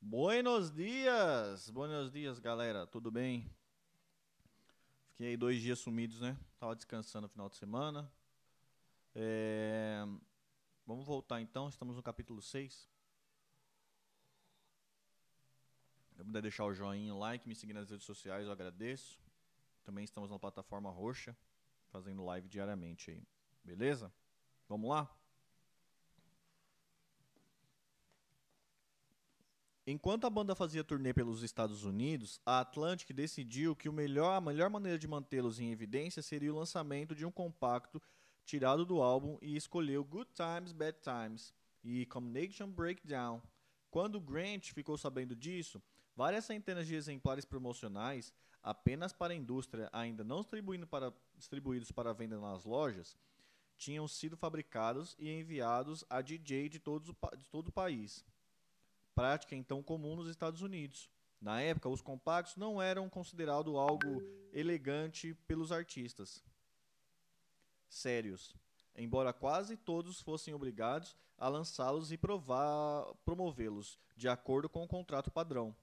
Buenos dias! Buenos dias, galera. Tudo bem? Fiquei aí dois dias sumidos, né? Tava descansando no final de semana. É... Vamos voltar então, estamos no capítulo 6. Se puder deixar o joinha, o like, me seguir nas redes sociais, eu agradeço. Também estamos na plataforma roxa, fazendo live diariamente aí. Beleza? Vamos lá? Enquanto a banda fazia turnê pelos Estados Unidos, a Atlantic decidiu que melhor, a melhor maneira de mantê-los em evidência seria o lançamento de um compacto tirado do álbum e escolheu Good Times, Bad Times e Combination Breakdown. Quando Grant ficou sabendo disso, várias centenas de exemplares promocionais, apenas para a indústria, ainda não para, distribuídos para venda nas lojas, tinham sido fabricados e enviados a DJ de, todos, de todo o país prática então comum nos Estados Unidos. Na época, os compactos não eram considerados algo elegante pelos artistas sérios, embora quase todos fossem obrigados a lançá-los e promovê-los de acordo com o contrato padrão.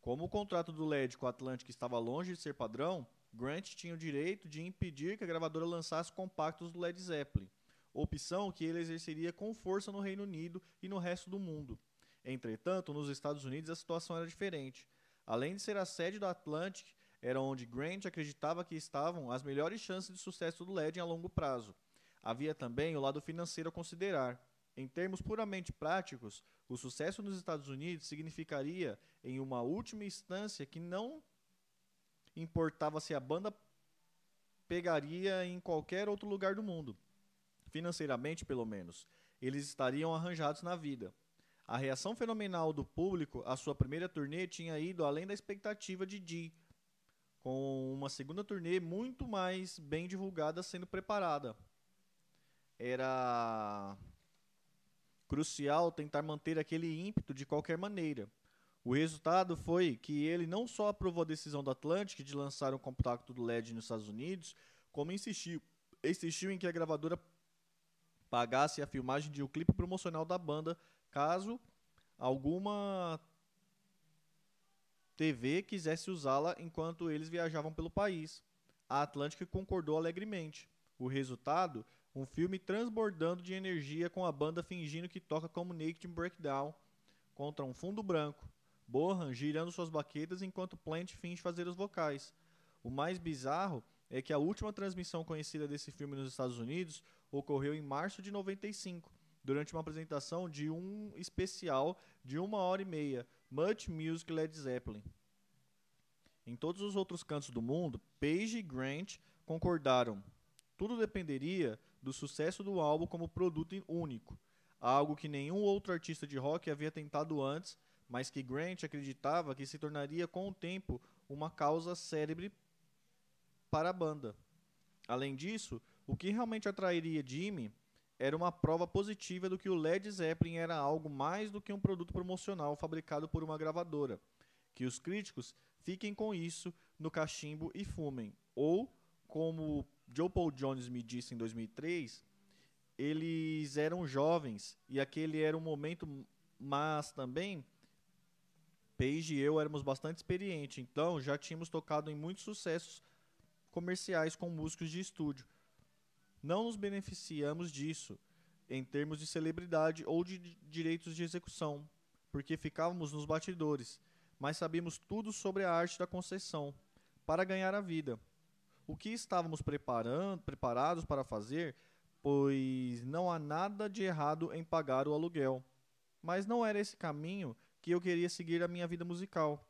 Como o contrato do LED com a Atlantic estava longe de ser padrão, Grant tinha o direito de impedir que a gravadora lançasse compactos do Led Zeppelin, opção que ele exerceria com força no Reino Unido e no resto do mundo. Entretanto, nos Estados Unidos a situação era diferente. Além de ser a sede do Atlantic, era onde Grant acreditava que estavam as melhores chances de sucesso do LED a longo prazo. Havia também o lado financeiro a considerar. Em termos puramente práticos, o sucesso nos Estados Unidos significaria, em uma última instância, que não importava se a banda pegaria em qualquer outro lugar do mundo. Financeiramente, pelo menos, eles estariam arranjados na vida. A reação fenomenal do público à sua primeira turnê tinha ido além da expectativa de Dee, com uma segunda turnê muito mais bem divulgada sendo preparada. Era crucial tentar manter aquele ímpeto de qualquer maneira. O resultado foi que ele não só aprovou a decisão do Atlantic de lançar um compacto do LED nos Estados Unidos, como insistiu, insistiu em que a gravadora pagasse a filmagem de um clipe promocional da banda caso alguma TV quisesse usá-la enquanto eles viajavam pelo país. A Atlântica concordou alegremente. O resultado? Um filme transbordando de energia com a banda fingindo que toca como Naked Breakdown contra um fundo branco. Bohan girando suas baquetas enquanto Plant finge fazer os vocais. O mais bizarro é que a última transmissão conhecida desse filme nos Estados Unidos ocorreu em março de 95, durante uma apresentação de um especial de uma hora e meia, Much Music Led Zeppelin. Em todos os outros cantos do mundo, Page e Grant concordaram. Tudo dependeria do sucesso do álbum como produto único, algo que nenhum outro artista de rock havia tentado antes, mas que Grant acreditava que se tornaria com o tempo uma causa célebre para a banda. Além disso, o que realmente atrairia Jimmy era uma prova positiva do que o Led Zeppelin era algo mais do que um produto promocional fabricado por uma gravadora. Que os críticos fiquem com isso no cachimbo e fumem. Ou, como Joe Paul Jones me disse em 2003, eles eram jovens e aquele era um momento, mas também Page e eu éramos bastante experientes, então já tínhamos tocado em muitos sucessos comerciais com músicos de estúdio não nos beneficiamos disso em termos de celebridade ou de direitos de execução, porque ficávamos nos batidores, mas sabíamos tudo sobre a arte da concessão para ganhar a vida. O que estávamos preparando, preparados para fazer, pois não há nada de errado em pagar o aluguel. Mas não era esse caminho que eu queria seguir a minha vida musical.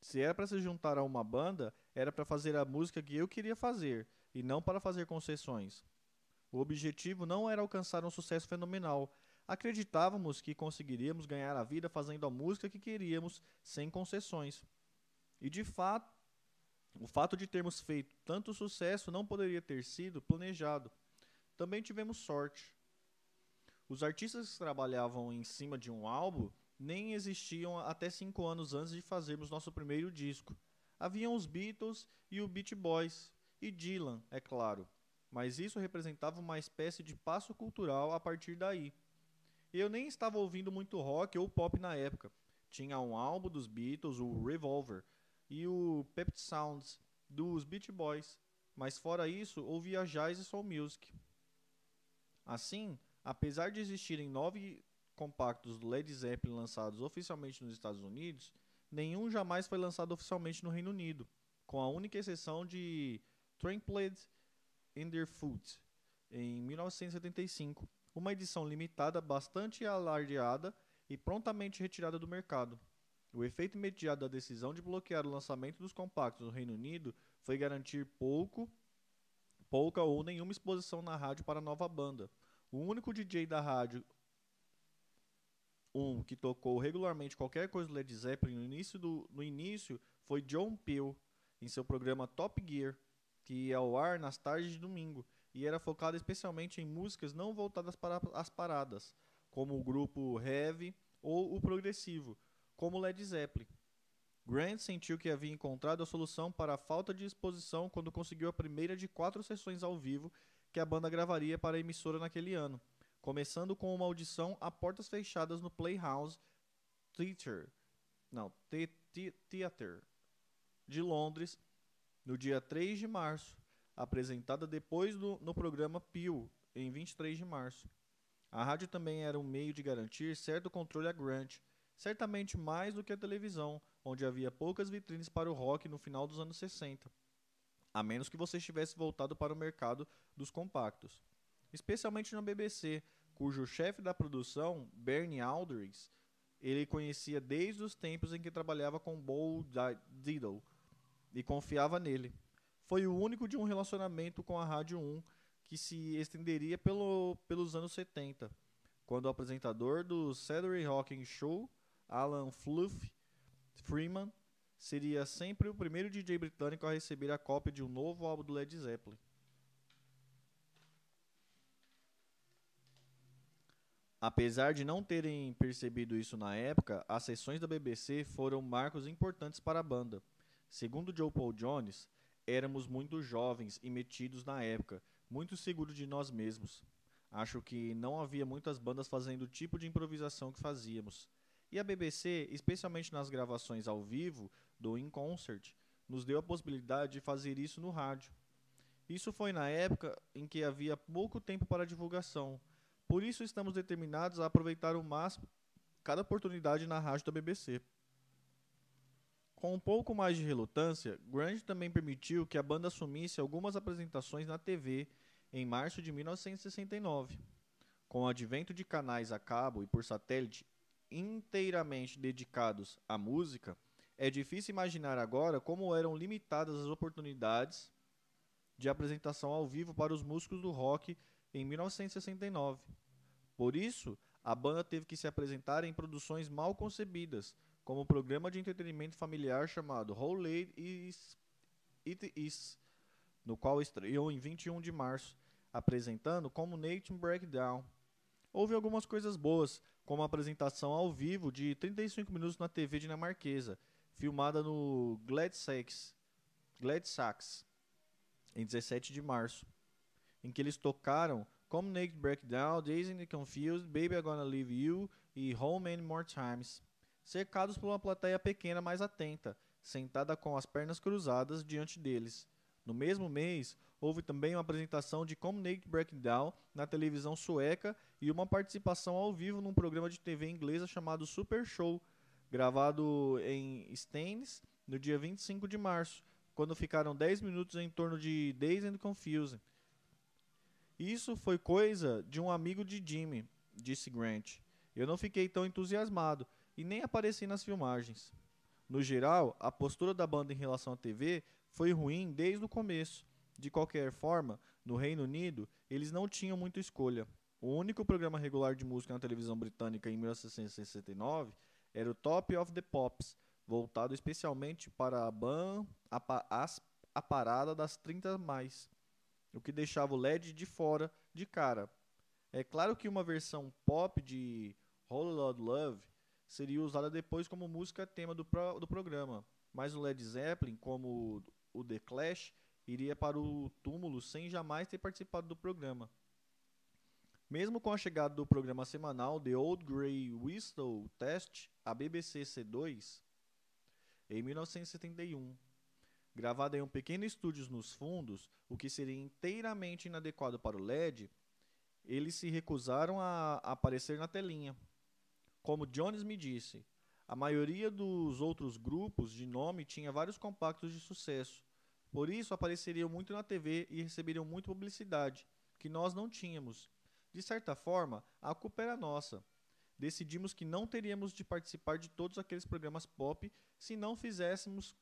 Se era para se juntar a uma banda, era para fazer a música que eu queria fazer e não para fazer concessões. O objetivo não era alcançar um sucesso fenomenal. Acreditávamos que conseguiríamos ganhar a vida fazendo a música que queríamos, sem concessões. E de fato, o fato de termos feito tanto sucesso não poderia ter sido planejado. Também tivemos sorte. Os artistas que trabalhavam em cima de um álbum nem existiam até cinco anos antes de fazermos nosso primeiro disco. Haviam os Beatles e o Beach Boys, e Dylan, é claro mas isso representava uma espécie de passo cultural a partir daí. Eu nem estava ouvindo muito rock ou pop na época. tinha um álbum dos Beatles, o Revolver, e o Pep Sounds dos Beach Boys, mas fora isso, ouvia jazz e soul music. Assim, apesar de existirem nove compactos do Led Zeppelin lançados oficialmente nos Estados Unidos, nenhum jamais foi lançado oficialmente no Reino Unido, com a única exceção de Trampled in Their Foot, em 1975, uma edição limitada bastante alardeada e prontamente retirada do mercado. O efeito imediato da decisão de bloquear o lançamento dos compactos no Reino Unido foi garantir pouco, pouca ou nenhuma exposição na rádio para a nova banda. O único DJ da rádio um que tocou regularmente qualquer coisa do Led Zeppelin no início, do, no início foi John Peel, em seu programa Top Gear, que ia ao ar nas tardes de domingo, e era focado especialmente em músicas não voltadas para as paradas, como o grupo heavy ou o progressivo, como Led Zeppelin. Grant sentiu que havia encontrado a solução para a falta de exposição quando conseguiu a primeira de quatro sessões ao vivo que a banda gravaria para a emissora naquele ano, começando com uma audição a portas fechadas no Playhouse Theatre, não, Theatre de Londres, no dia 3 de março, apresentada depois do, no programa Peel, em 23 de março. A rádio também era um meio de garantir certo controle a Grant, certamente mais do que a televisão, onde havia poucas vitrines para o rock no final dos anos 60, a menos que você estivesse voltado para o mercado dos compactos. Especialmente na BBC, cujo chefe da produção, Bernie Aldridge, ele conhecia desde os tempos em que trabalhava com Bo Diddle e confiava nele. Foi o único de um relacionamento com a Rádio 1 que se estenderia pelo, pelos anos 70, quando o apresentador do Saturday Rocking Show, Alan Fluff Freeman, seria sempre o primeiro DJ britânico a receber a cópia de um novo álbum do Led Zeppelin. Apesar de não terem percebido isso na época, as sessões da BBC foram marcos importantes para a banda. Segundo Joe Paul Jones, éramos muito jovens e metidos na época, muito seguros de nós mesmos. Acho que não havia muitas bandas fazendo o tipo de improvisação que fazíamos. E a BBC, especialmente nas gravações ao vivo do In Concert, nos deu a possibilidade de fazer isso no rádio. Isso foi na época em que havia pouco tempo para divulgação. Por isso estamos determinados a aproveitar o máximo cada oportunidade na rádio da BBC. Com um pouco mais de relutância, Grant também permitiu que a banda assumisse algumas apresentações na TV em março de 1969. Com o advento de canais a cabo e por satélite inteiramente dedicados à música, é difícil imaginar agora como eram limitadas as oportunidades de apresentação ao vivo para os músicos do rock em 1969. Por isso, a banda teve que se apresentar em produções mal concebidas, como programa de entretenimento familiar chamado How Late Is It Is, no qual estreou em 21 de março, apresentando como Nation Breakdown. Houve algumas coisas boas, como a apresentação ao vivo de 35 minutos na TV dinamarquesa, filmada no Gladsax, Gladsax em 17 de março, em que eles tocaram Come Naked Breakdown, Dazed and Confused, Baby I'm Gonna Leave You e Home Many More Times, cercados por uma plateia pequena mais atenta, sentada com as pernas cruzadas diante deles. No mesmo mês, houve também uma apresentação de Come Naked Breakdown na televisão sueca e uma participação ao vivo num programa de TV inglesa chamado Super Show, gravado em Staines no dia 25 de março, quando ficaram 10 minutos em torno de Days and Confusing. Isso foi coisa de um amigo de Jimmy, disse Grant. Eu não fiquei tão entusiasmado e nem apareci nas filmagens. No geral, a postura da banda em relação à TV foi ruim desde o começo. De qualquer forma, no Reino Unido, eles não tinham muita escolha. O único programa regular de música na televisão britânica em 1969 era o Top of the Pops, voltado especialmente para a, ban, a, as, a parada das 30 mais, o que deixava o LED de fora de cara. É claro que uma versão pop de Holy Lord Love seria usada depois como música tema do, pro, do programa, mas o Led Zeppelin, como o The Clash, iria para o túmulo sem jamais ter participado do programa. Mesmo com a chegada do programa semanal The Old Grey Whistle Test, a BBC C2, em 1971, gravada em um pequeno estúdio nos fundos, o que seria inteiramente inadequado para o LED, eles se recusaram a aparecer na telinha. Como Jones me disse, a maioria dos outros grupos de nome tinha vários compactos de sucesso. Por isso apareceriam muito na TV e receberiam muita publicidade, que nós não tínhamos. De certa forma, a culpa era nossa. Decidimos que não teríamos de participar de todos aqueles programas pop se não fizéssemos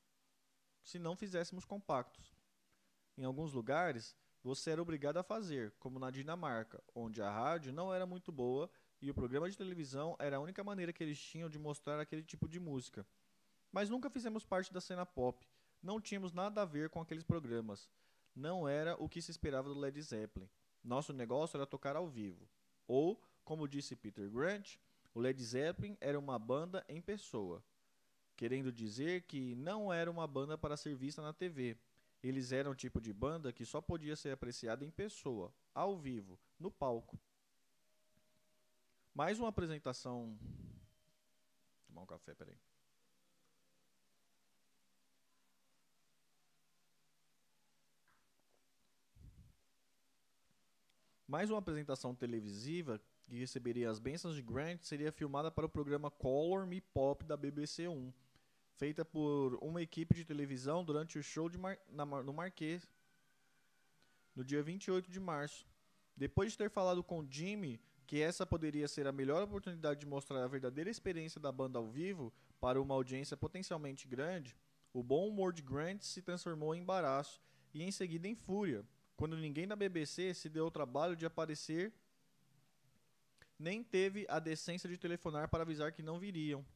se não fizéssemos compactos. Em alguns lugares, você era obrigado a fazer, como na Dinamarca, onde a rádio não era muito boa e o programa de televisão era a única maneira que eles tinham de mostrar aquele tipo de música. Mas nunca fizemos parte da cena pop, não tínhamos nada a ver com aqueles programas. Não era o que se esperava do Led Zeppelin. Nosso negócio era tocar ao vivo. Ou, como disse Peter Grant, o Led Zeppelin era uma banda em pessoa, querendo dizer que não era uma banda para ser vista na TV. Eles eram o tipo de banda que só podia ser apreciada em pessoa, ao vivo, no palco. Mais uma apresentação. Vou tomar um café, peraí. Mais uma apresentação televisiva que receberia as bênçãos de Grant seria filmada para o programa Color Me Pop da BBC 1, feita por uma equipe de televisão durante o show Mar na, no Marquês, no dia 28 de março. Depois de ter falado com Jimmy que essa poderia ser a melhor oportunidade de mostrar a verdadeira experiência da banda ao vivo para uma audiência potencialmente grande, o bom humor de Grant se transformou em embaraço e em seguida em fúria, quando ninguém da BBC se deu o trabalho de aparecer nem teve a decência de telefonar para avisar que não viriam.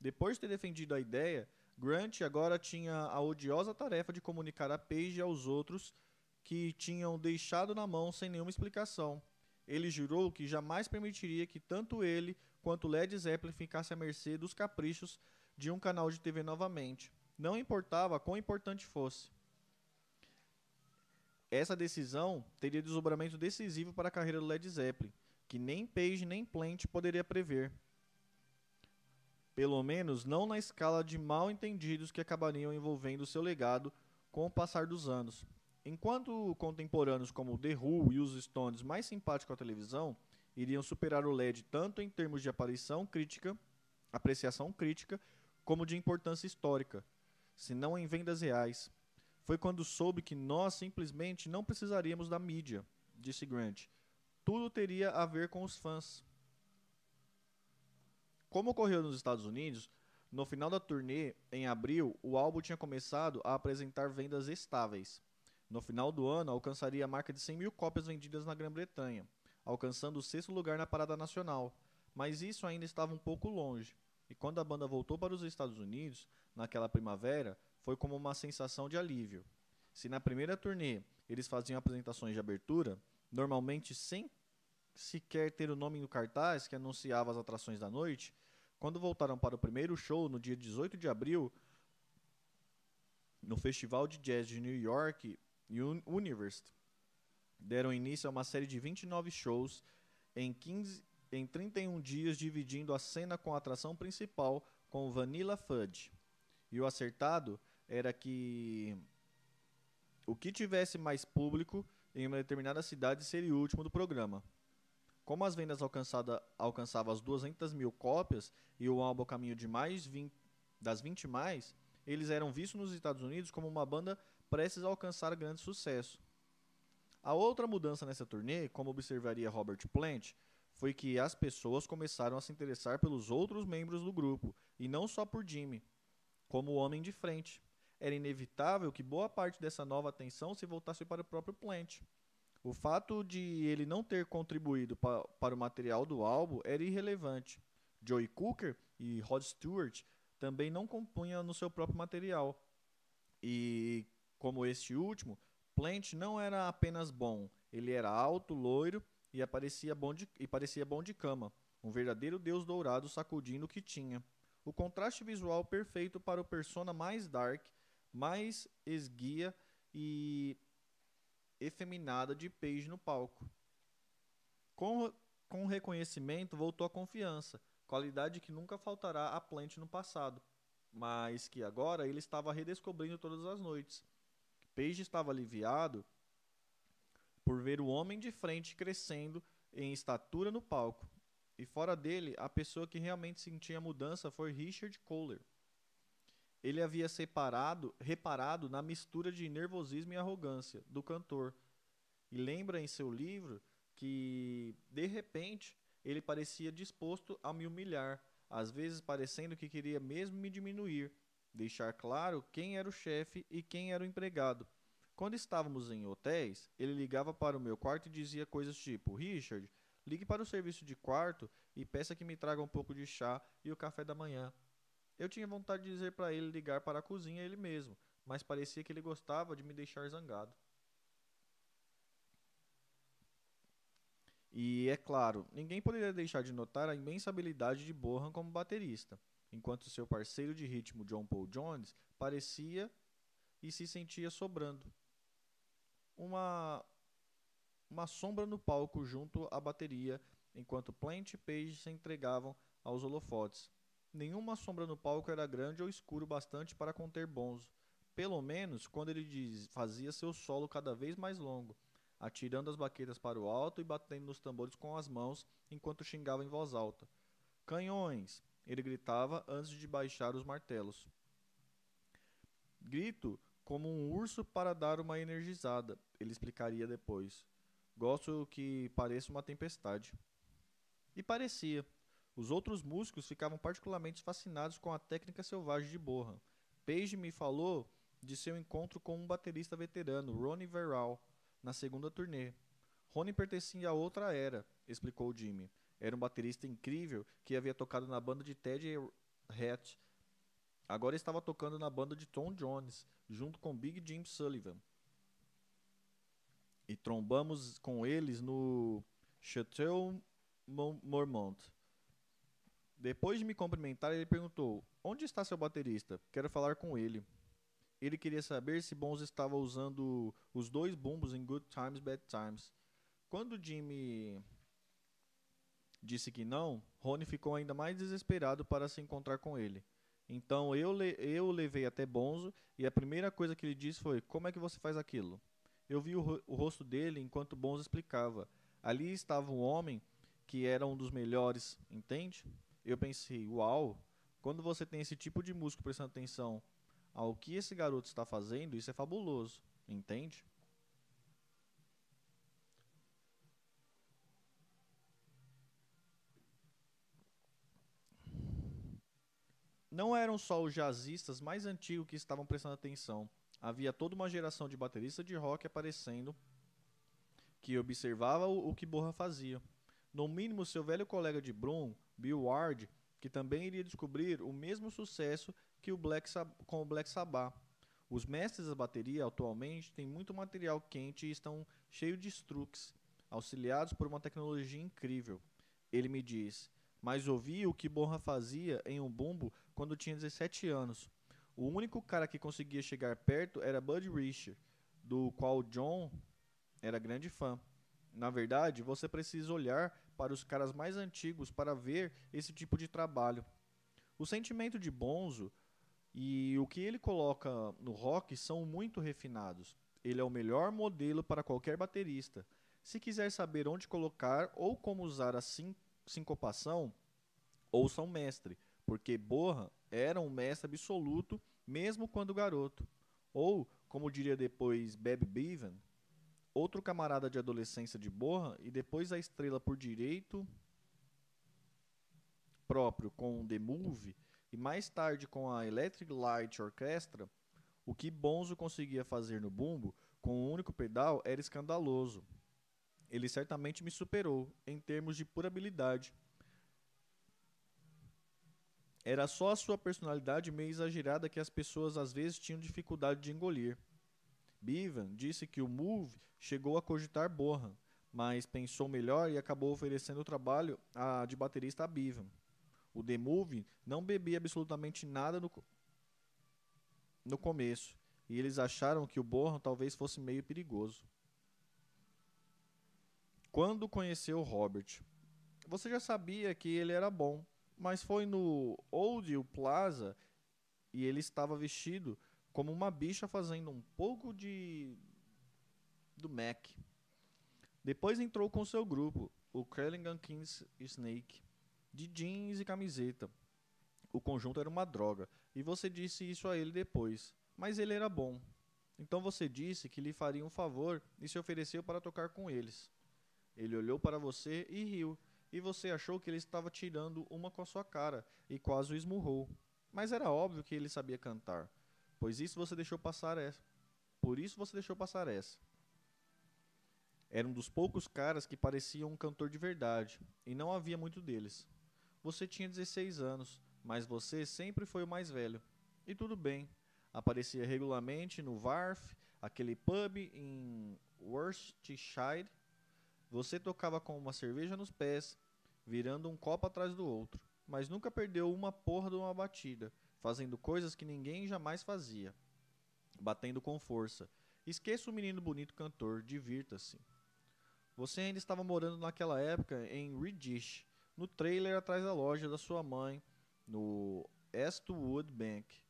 Depois de ter defendido a ideia, Grant agora tinha a odiosa tarefa de comunicar a Page aos outros que tinham deixado na mão sem nenhuma explicação. Ele jurou que jamais permitiria que tanto ele quanto Led Zeppelin ficassem à mercê dos caprichos de um canal de TV novamente. Não importava quão importante fosse. Essa decisão teria desdobramento decisivo para a carreira do Led Zeppelin, que nem Page nem Plant poderia prever. Pelo menos não na escala de mal entendidos que acabariam envolvendo seu legado com o passar dos anos. Enquanto contemporâneos como The Who e os Stones, mais simpáticos à televisão, iriam superar o LED tanto em termos de aparição crítica, apreciação crítica, como de importância histórica, se não em vendas reais. Foi quando soube que nós simplesmente não precisaríamos da mídia, disse Grant. Tudo teria a ver com os fãs. Como ocorreu nos Estados Unidos, no final da turnê, em abril, o álbum tinha começado a apresentar vendas estáveis. No final do ano, alcançaria a marca de 100 mil cópias vendidas na Grã-Bretanha, alcançando o sexto lugar na parada nacional. Mas isso ainda estava um pouco longe, e quando a banda voltou para os Estados Unidos, naquela primavera, foi como uma sensação de alívio. Se na primeira turnê eles faziam apresentações de abertura, normalmente sem sequer ter o nome no cartaz que anunciava as atrações da noite, quando voltaram para o primeiro show no dia 18 de abril, no Festival de Jazz de New York, University deram início a uma série de 29 shows em, 15, em 31 dias, dividindo a cena com a atração principal com Vanilla Fudge. E o acertado era que o que tivesse mais público em uma determinada cidade seria o último do programa. Como as vendas alcançavam as 200 mil cópias e o álbum caminho de mais 20, das 20 mais, eles eram vistos nos Estados Unidos como uma banda prestes a alcançar grande sucesso. A outra mudança nessa turnê, como observaria Robert Plant, foi que as pessoas começaram a se interessar pelos outros membros do grupo, e não só por Jimmy, como o homem de frente. Era inevitável que boa parte dessa nova atenção se voltasse para o próprio Plant. O fato de ele não ter contribuído pa para o material do álbum era irrelevante. Joey Cooker e Rod Stewart também não compunham no seu próprio material. E como este último, Plant não era apenas bom, ele era alto, loiro e, aparecia bom de, e parecia bom de cama, um verdadeiro deus dourado sacudindo o que tinha. O contraste visual perfeito para o persona mais dark, mais esguia e efeminada de Page no palco. Com, com reconhecimento voltou a confiança, qualidade que nunca faltará a Plant no passado, mas que agora ele estava redescobrindo todas as noites. Page estava aliviado por ver o homem de frente crescendo em estatura no palco. E fora dele, a pessoa que realmente sentia a mudança foi Richard Kohler. Ele havia separado, reparado na mistura de nervosismo e arrogância do cantor. E lembra em seu livro que, de repente, ele parecia disposto a me humilhar, às vezes parecendo que queria mesmo me diminuir, deixar claro quem era o chefe e quem era o empregado. Quando estávamos em hotéis, ele ligava para o meu quarto e dizia coisas tipo: Richard, ligue para o serviço de quarto e peça que me traga um pouco de chá e o café da manhã. Eu tinha vontade de dizer para ele ligar para a cozinha ele mesmo, mas parecia que ele gostava de me deixar zangado. E é claro, ninguém poderia deixar de notar a imensa habilidade de Bohan como baterista, enquanto seu parceiro de ritmo John Paul Jones parecia e se sentia sobrando. Uma uma sombra no palco junto à bateria, enquanto Plant e Page se entregavam aos holofotes. Nenhuma sombra no palco era grande ou escuro bastante para conter Bonzo, pelo menos quando ele diz, fazia seu solo cada vez mais longo, atirando as baquetas para o alto e batendo nos tambores com as mãos enquanto xingava em voz alta. Canhões! Ele gritava antes de baixar os martelos. Grito como um urso para dar uma energizada, ele explicaria depois. Gosto que pareça uma tempestade. E parecia. Os outros músicos ficavam particularmente fascinados com a técnica selvagem de Bohan. Page me falou de seu encontro com um baterista veterano, Ronnie Verral, na segunda turnê. Ronnie pertencia a outra era, explicou Jimmy. Era um baterista incrível que havia tocado na banda de Ted Hatch. Agora estava tocando na banda de Tom Jones, junto com Big Jim Sullivan. E trombamos com eles no Chateau Mormont. Depois de me cumprimentar, ele perguntou: Onde está seu baterista? Quero falar com ele. Ele queria saber se Bons estava usando os dois bumbos em Good Times, Bad Times. Quando Jimmy disse que não, Rony ficou ainda mais desesperado para se encontrar com ele. Então eu, eu o levei até Bonzo e a primeira coisa que ele disse foi: Como é que você faz aquilo? Eu vi o, o rosto dele enquanto Bonzo explicava. Ali estava um homem que era um dos melhores, entende? Eu pensei: Uau! Quando você tem esse tipo de músico prestando atenção ao que esse garoto está fazendo, isso é fabuloso, entende? Não eram só os jazzistas mais antigos que estavam prestando atenção. Havia toda uma geração de bateristas de rock aparecendo que observava o, o que Borra fazia. No mínimo, seu velho colega de Brum, Bill Ward, que também iria descobrir o mesmo sucesso que o Black com o Black Sabbath. Os mestres da bateria atualmente têm muito material quente e estão cheios de truques, auxiliados por uma tecnologia incrível. Ele me diz, mas ouvi o que Borra fazia em um bumbo quando tinha 17 anos. O único cara que conseguia chegar perto era Bud Richard, do qual John era grande fã. Na verdade, você precisa olhar para os caras mais antigos para ver esse tipo de trabalho. O sentimento de Bonzo e o que ele coloca no rock são muito refinados. Ele é o melhor modelo para qualquer baterista. Se quiser saber onde colocar ou como usar a sincopação, ouça um mestre, porque Borra era um mestre absoluto mesmo quando garoto. Ou, como diria depois Beb Bevan, outro camarada de adolescência de Borra e depois a estrela por direito próprio com The Move e mais tarde com a Electric Light Orchestra, o que Bonzo conseguia fazer no bumbo com um único pedal era escandaloso. Ele certamente me superou em termos de pura habilidade. Era só a sua personalidade meio exagerada que as pessoas às vezes tinham dificuldade de engolir. Bevan disse que o Move chegou a cogitar Bohan, mas pensou melhor e acabou oferecendo o trabalho a, de baterista a Bevan. O The Movie não bebia absolutamente nada no, no começo, e eles acharam que o Borro talvez fosse meio perigoso. Quando conheceu Robert, você já sabia que ele era bom, mas foi no Old Plaza e ele estava vestido como uma bicha fazendo um pouco de do Mac. Depois entrou com seu grupo, o Crellingham Kings Snake, de jeans e camiseta. O conjunto era uma droga, e você disse isso a ele depois, mas ele era bom. Então você disse que lhe faria um favor e se ofereceu para tocar com eles. Ele olhou para você e riu, e você achou que ele estava tirando uma com a sua cara e quase o esmurrou. Mas era óbvio que ele sabia cantar, pois isso você deixou passar essa. Por isso você deixou passar essa. Era um dos poucos caras que pareciam um cantor de verdade, e não havia muito deles. Você tinha 16 anos, mas você sempre foi o mais velho. E tudo bem. Aparecia regularmente no Varf, aquele pub em Worcestershire. Você tocava com uma cerveja nos pés, virando um copo atrás do outro, mas nunca perdeu uma porra de uma batida, fazendo coisas que ninguém jamais fazia, batendo com força. Esqueça o menino bonito cantor, divirta-se. Você ainda estava morando naquela época em Reddish, no trailer atrás da loja da sua mãe, no Eastwood Bank.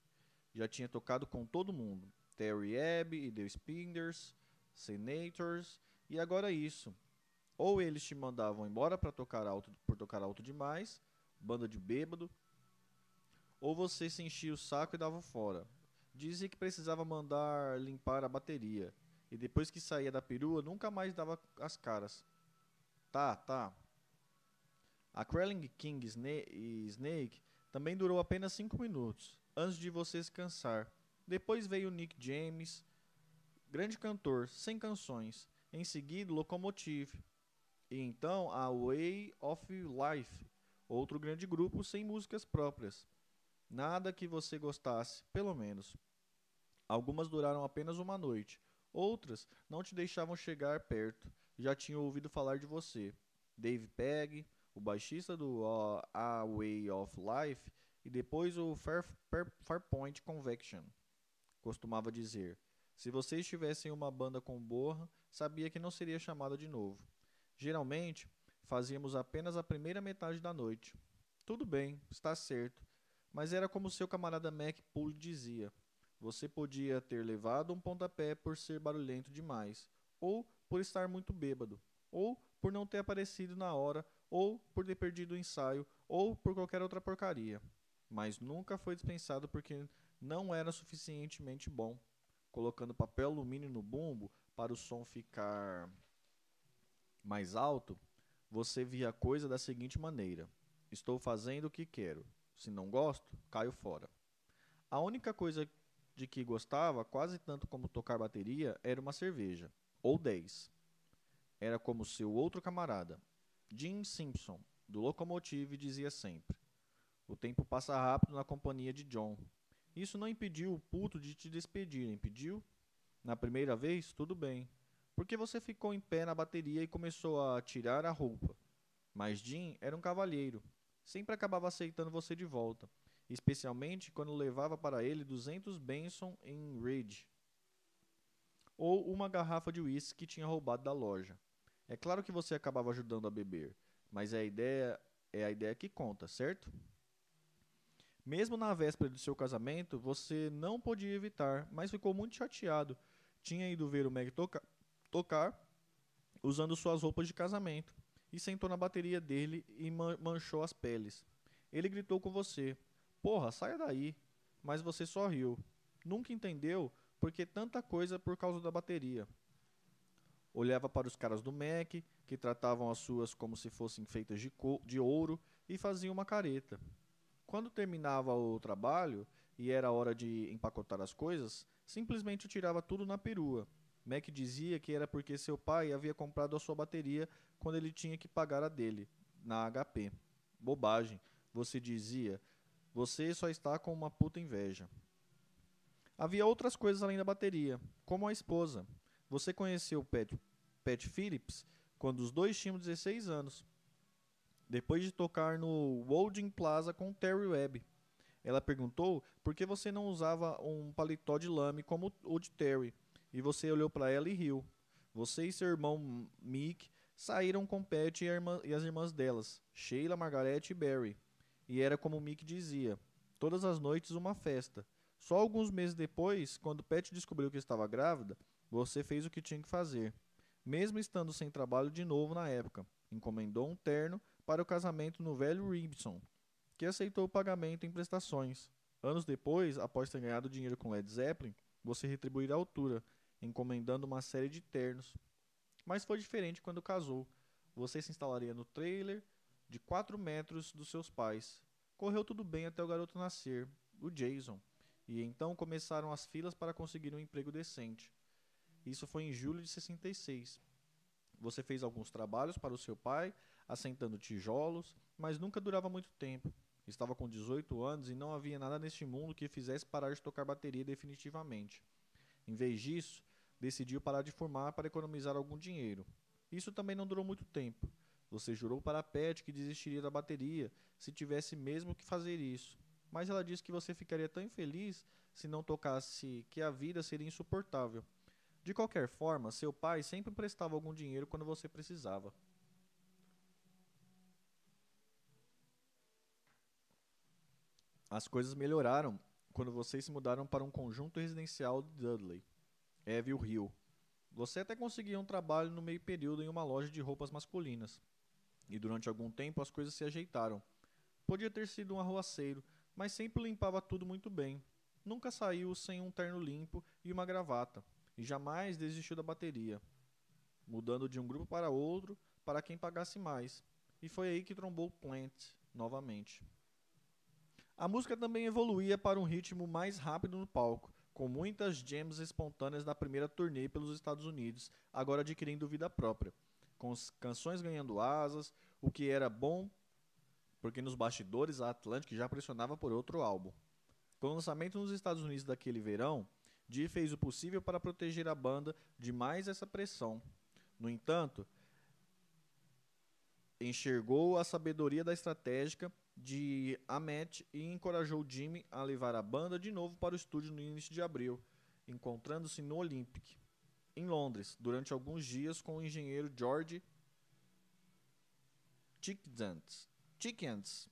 Já tinha tocado com todo mundo. Terry Abbey e The Spinders, Senators, e agora isso. Ou eles te mandavam embora para tocar alto por tocar alto demais, banda de bêbado, ou você se enchia o saco e dava fora. Dizia que precisava mandar limpar a bateria, e depois que saía da perua nunca mais dava as caras. Tá, tá. A Krelling King Snake também durou apenas 5 minutos, antes de você se cansar. Depois veio Nick James, grande cantor, sem canções. Em seguida, Locomotive. E então a Way of Life, outro grande grupo sem músicas próprias. Nada que você gostasse, pelo menos. Algumas duraram apenas uma noite, outras não te deixavam chegar perto, já tinham ouvido falar de você. Dave Pegg, o baixista do uh, A Way of Life, e depois o Fair, Fair, Farpoint Convection. Costumava dizer: se você estivesse em uma banda com borra, sabia que não seria chamada de novo. Geralmente, fazíamos apenas a primeira metade da noite. Tudo bem, está certo. Mas era como seu camarada Mac Poole dizia: você podia ter levado um pontapé por ser barulhento demais, ou por estar muito bêbado, ou por não ter aparecido na hora, ou por ter perdido o ensaio, ou por qualquer outra porcaria. Mas nunca foi dispensado porque não era suficientemente bom, colocando papel alumínio no bumbo para o som ficar mais alto, você via a coisa da seguinte maneira: estou fazendo o que quero. Se não gosto, caio fora. A única coisa de que gostava, quase tanto como tocar bateria, era uma cerveja, ou dez. Era como seu outro camarada, Jim Simpson, do Locomotive, dizia sempre: O tempo passa rápido na companhia de John. Isso não impediu o puto de te despedir, impediu? Na primeira vez, tudo bem, porque você ficou em pé na bateria e começou a tirar a roupa. Mas Jim era um cavalheiro, sempre acabava aceitando você de volta, especialmente quando levava para ele 200 Benson em Ridge ou uma garrafa de uísque que tinha roubado da loja. É claro que você acabava ajudando a beber, mas a ideia é a ideia que conta, certo? Mesmo na véspera do seu casamento, você não podia evitar, mas ficou muito chateado. Tinha ido ver o Meg toca tocar usando suas roupas de casamento e sentou na bateria dele e manchou as peles. Ele gritou com você: Porra, saia daí! Mas você sorriu. Nunca entendeu por que tanta coisa por causa da bateria. Olhava para os caras do Mac, que tratavam as suas como se fossem feitas de, de ouro, e fazia uma careta. Quando terminava o trabalho e era hora de empacotar as coisas, simplesmente tirava tudo na perua Mac dizia que era porque seu pai havia comprado a sua bateria quando ele tinha que pagar a dele, na HP. Bobagem, você dizia. Você só está com uma puta inveja. Havia outras coisas além da bateria, como a esposa. Você conheceu Pat, Pat Phillips quando os dois tinham 16 anos. Depois de tocar no Wolding Plaza com Terry Webb. Ela perguntou por que você não usava um paletó de lame como o de Terry e você olhou para ela e riu. Você e seu irmão Mick saíram com Pat e, irmã, e as irmãs delas, Sheila, Margaret e Barry. E era como Mick dizia: todas as noites uma festa. Só alguns meses depois, quando Pat descobriu que estava grávida, você fez o que tinha que fazer. Mesmo estando sem trabalho de novo na época, encomendou um terno para o casamento no velho Ribson, que aceitou o pagamento em prestações. Anos depois, após ter ganhado dinheiro com Led Zeppelin, você retribuirá a altura, encomendando uma série de ternos. Mas foi diferente quando casou. Você se instalaria no trailer de 4 metros dos seus pais. Correu tudo bem até o garoto nascer, o Jason, e então começaram as filas para conseguir um emprego decente. Isso foi em julho de 66. Você fez alguns trabalhos para o seu pai, assentando tijolos, mas nunca durava muito tempo. Estava com 18 anos e não havia nada neste mundo que fizesse parar de tocar bateria definitivamente. Em vez disso, decidiu parar de fumar para economizar algum dinheiro. Isso também não durou muito tempo. Você jurou para a Pet que desistiria da bateria se tivesse mesmo que fazer isso. Mas ela disse que você ficaria tão infeliz se não tocasse que a vida seria insuportável. De qualquer forma, seu pai sempre prestava algum dinheiro quando você precisava. As coisas melhoraram quando vocês se mudaram para um conjunto residencial de Dudley, Evil Hill. Você até conseguia um trabalho no meio período em uma loja de roupas masculinas. E durante algum tempo as coisas se ajeitaram. Podia ter sido um arruaceiro, mas sempre limpava tudo muito bem. Nunca saiu sem um terno limpo e uma gravata e jamais desistiu da bateria, mudando de um grupo para outro para quem pagasse mais. E foi aí que trombou Plant novamente. A música também evoluía para um ritmo mais rápido no palco, com muitas jams espontâneas da primeira turnê pelos Estados Unidos, agora adquirindo vida própria, com canções ganhando asas, o que era bom porque nos bastidores a Atlantic já pressionava por outro álbum. Com o lançamento nos Estados Unidos daquele verão, Dee fez o possível para proteger a banda de mais essa pressão. No entanto, enxergou a sabedoria da estratégica de Amet e encorajou Jimmy a levar a banda de novo para o estúdio no início de abril, encontrando-se no Olympic, em Londres, durante alguns dias com o engenheiro George Chickens.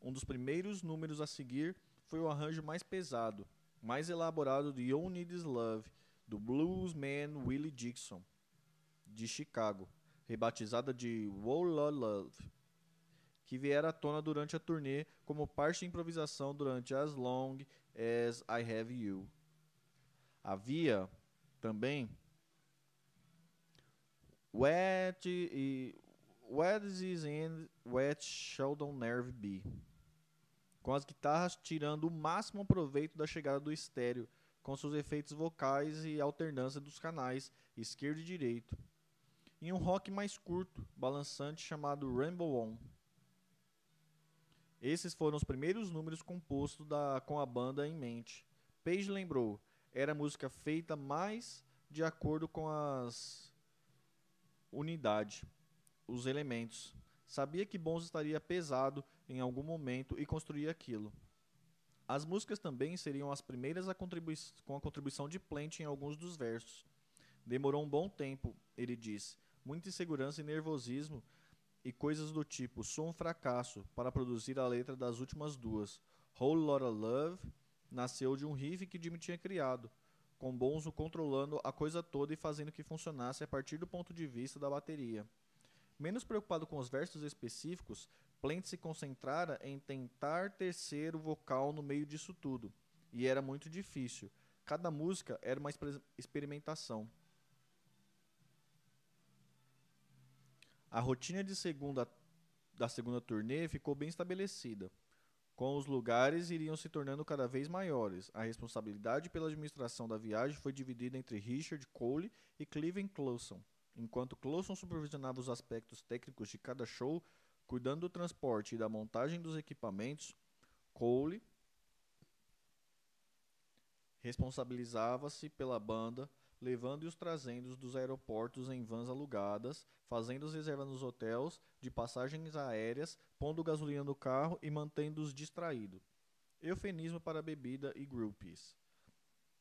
Um dos primeiros números a seguir foi o arranjo mais pesado, mais elaborado de You Need Is Love, do bluesman Willie Dixon, de Chicago, rebatizada de Wall Love, que viera à tona durante a turnê como parte de improvisação durante As Long As I Have You. Havia também Wet e Wet is and Wet Sheldon Nerve Be com as guitarras tirando o máximo proveito da chegada do estéreo, com seus efeitos vocais e alternância dos canais esquerdo e direito, e um rock mais curto, balançante chamado Rainbow On. Esses foram os primeiros números compostos da, com a banda em mente. Page lembrou, era música feita mais de acordo com as unidade, os elementos. Sabia que Bons estaria pesado em algum momento e construir aquilo. As músicas também seriam as primeiras a com a contribuição de Plant em alguns dos versos. Demorou um bom tempo, ele diz, muita insegurança e nervosismo e coisas do tipo sou um fracasso para produzir a letra das últimas duas. Whole Lotta Love nasceu de um riff que Jimmy tinha criado, com Bonzo controlando a coisa toda e fazendo que funcionasse a partir do ponto de vista da bateria. Menos preocupado com os versos específicos, Plant se concentrara em tentar terceiro vocal no meio disso tudo, e era muito difícil. Cada música era uma experimentação. A rotina de segunda, da segunda turnê ficou bem estabelecida. Com os lugares iriam se tornando cada vez maiores. A responsabilidade pela administração da viagem foi dividida entre Richard Cole e Cleveland Closson. Enquanto Closson supervisionava os aspectos técnicos de cada show, cuidando do transporte e da montagem dos equipamentos, Cole responsabilizava-se pela banda, levando e os trazendo dos aeroportos em vans alugadas, fazendo as reservas nos hotéis, de passagens aéreas, pondo gasolina no carro e mantendo-os distraídos. Eufemismo para bebida e groupies.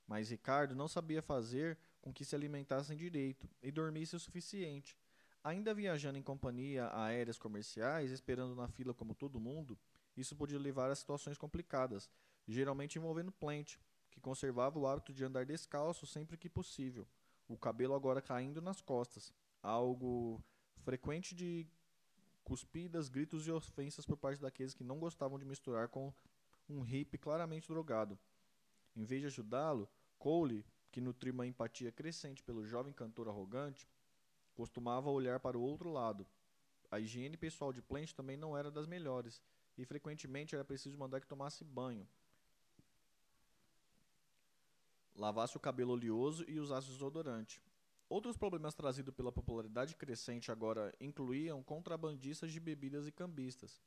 Mas Ricardo não sabia fazer com que se alimentassem direito e dormissem o suficiente. Ainda viajando em companhia aéreas comerciais, esperando na fila como todo mundo, isso podia levar a situações complicadas, geralmente envolvendo Plant, que conservava o hábito de andar descalço sempre que possível, o cabelo agora caindo nas costas, algo frequente de cuspidas, gritos e ofensas por parte daqueles que não gostavam de misturar com um hippie claramente drogado. Em vez de ajudá-lo, Cole, que nutria uma empatia crescente pelo jovem cantor arrogante, costumava olhar para o outro lado. A higiene pessoal de Plant também não era das melhores, e frequentemente era preciso mandar que tomasse banho, lavasse o cabelo oleoso e usasse desodorante. Outros problemas trazidos pela popularidade crescente agora incluíam contrabandistas de bebidas e cambistas.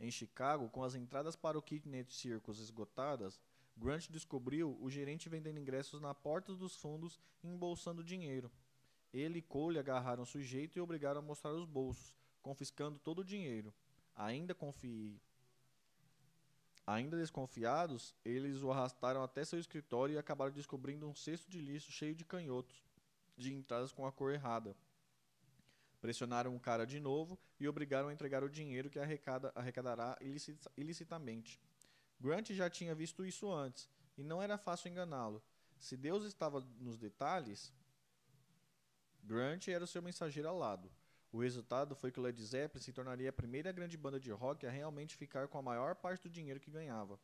Em Chicago, com as entradas para o Kidnet Circus esgotadas, Grant descobriu o gerente vendendo ingressos na porta dos fundos e embolsando dinheiro. Ele e Cole agarraram o sujeito e obrigaram a mostrar os bolsos, confiscando todo o dinheiro. Ainda, confi... Ainda desconfiados, eles o arrastaram até seu escritório e acabaram descobrindo um cesto de lixo cheio de canhotos, de entradas com a cor errada. Pressionaram o cara de novo e obrigaram a entregar o dinheiro que arrecada, arrecadará ilicitamente. Grant já tinha visto isso antes, e não era fácil enganá-lo. Se Deus estava nos detalhes, Grant era o seu mensageiro ao lado. O resultado foi que Led Zeppelin se tornaria a primeira grande banda de rock a realmente ficar com a maior parte do dinheiro que ganhava.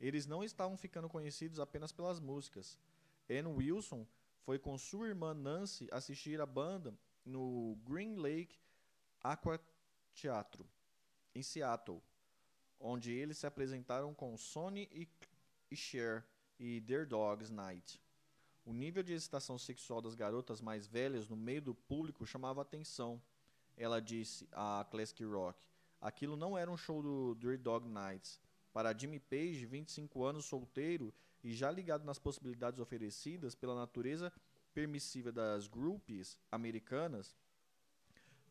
Eles não estavam ficando conhecidos apenas pelas músicas. Ann Wilson foi com sua irmã Nancy assistir a banda no Green Lake Aqua Theatre, em Seattle onde eles se apresentaram com Sonny e Cher e Their Dogs Night. O nível de excitação sexual das garotas mais velhas no meio do público chamava atenção. Ela disse a Classic Rock. Aquilo não era um show do Their Dog Nights. Para Jimmy Page, 25 anos solteiro e já ligado nas possibilidades oferecidas pela natureza permissiva das groupies americanas,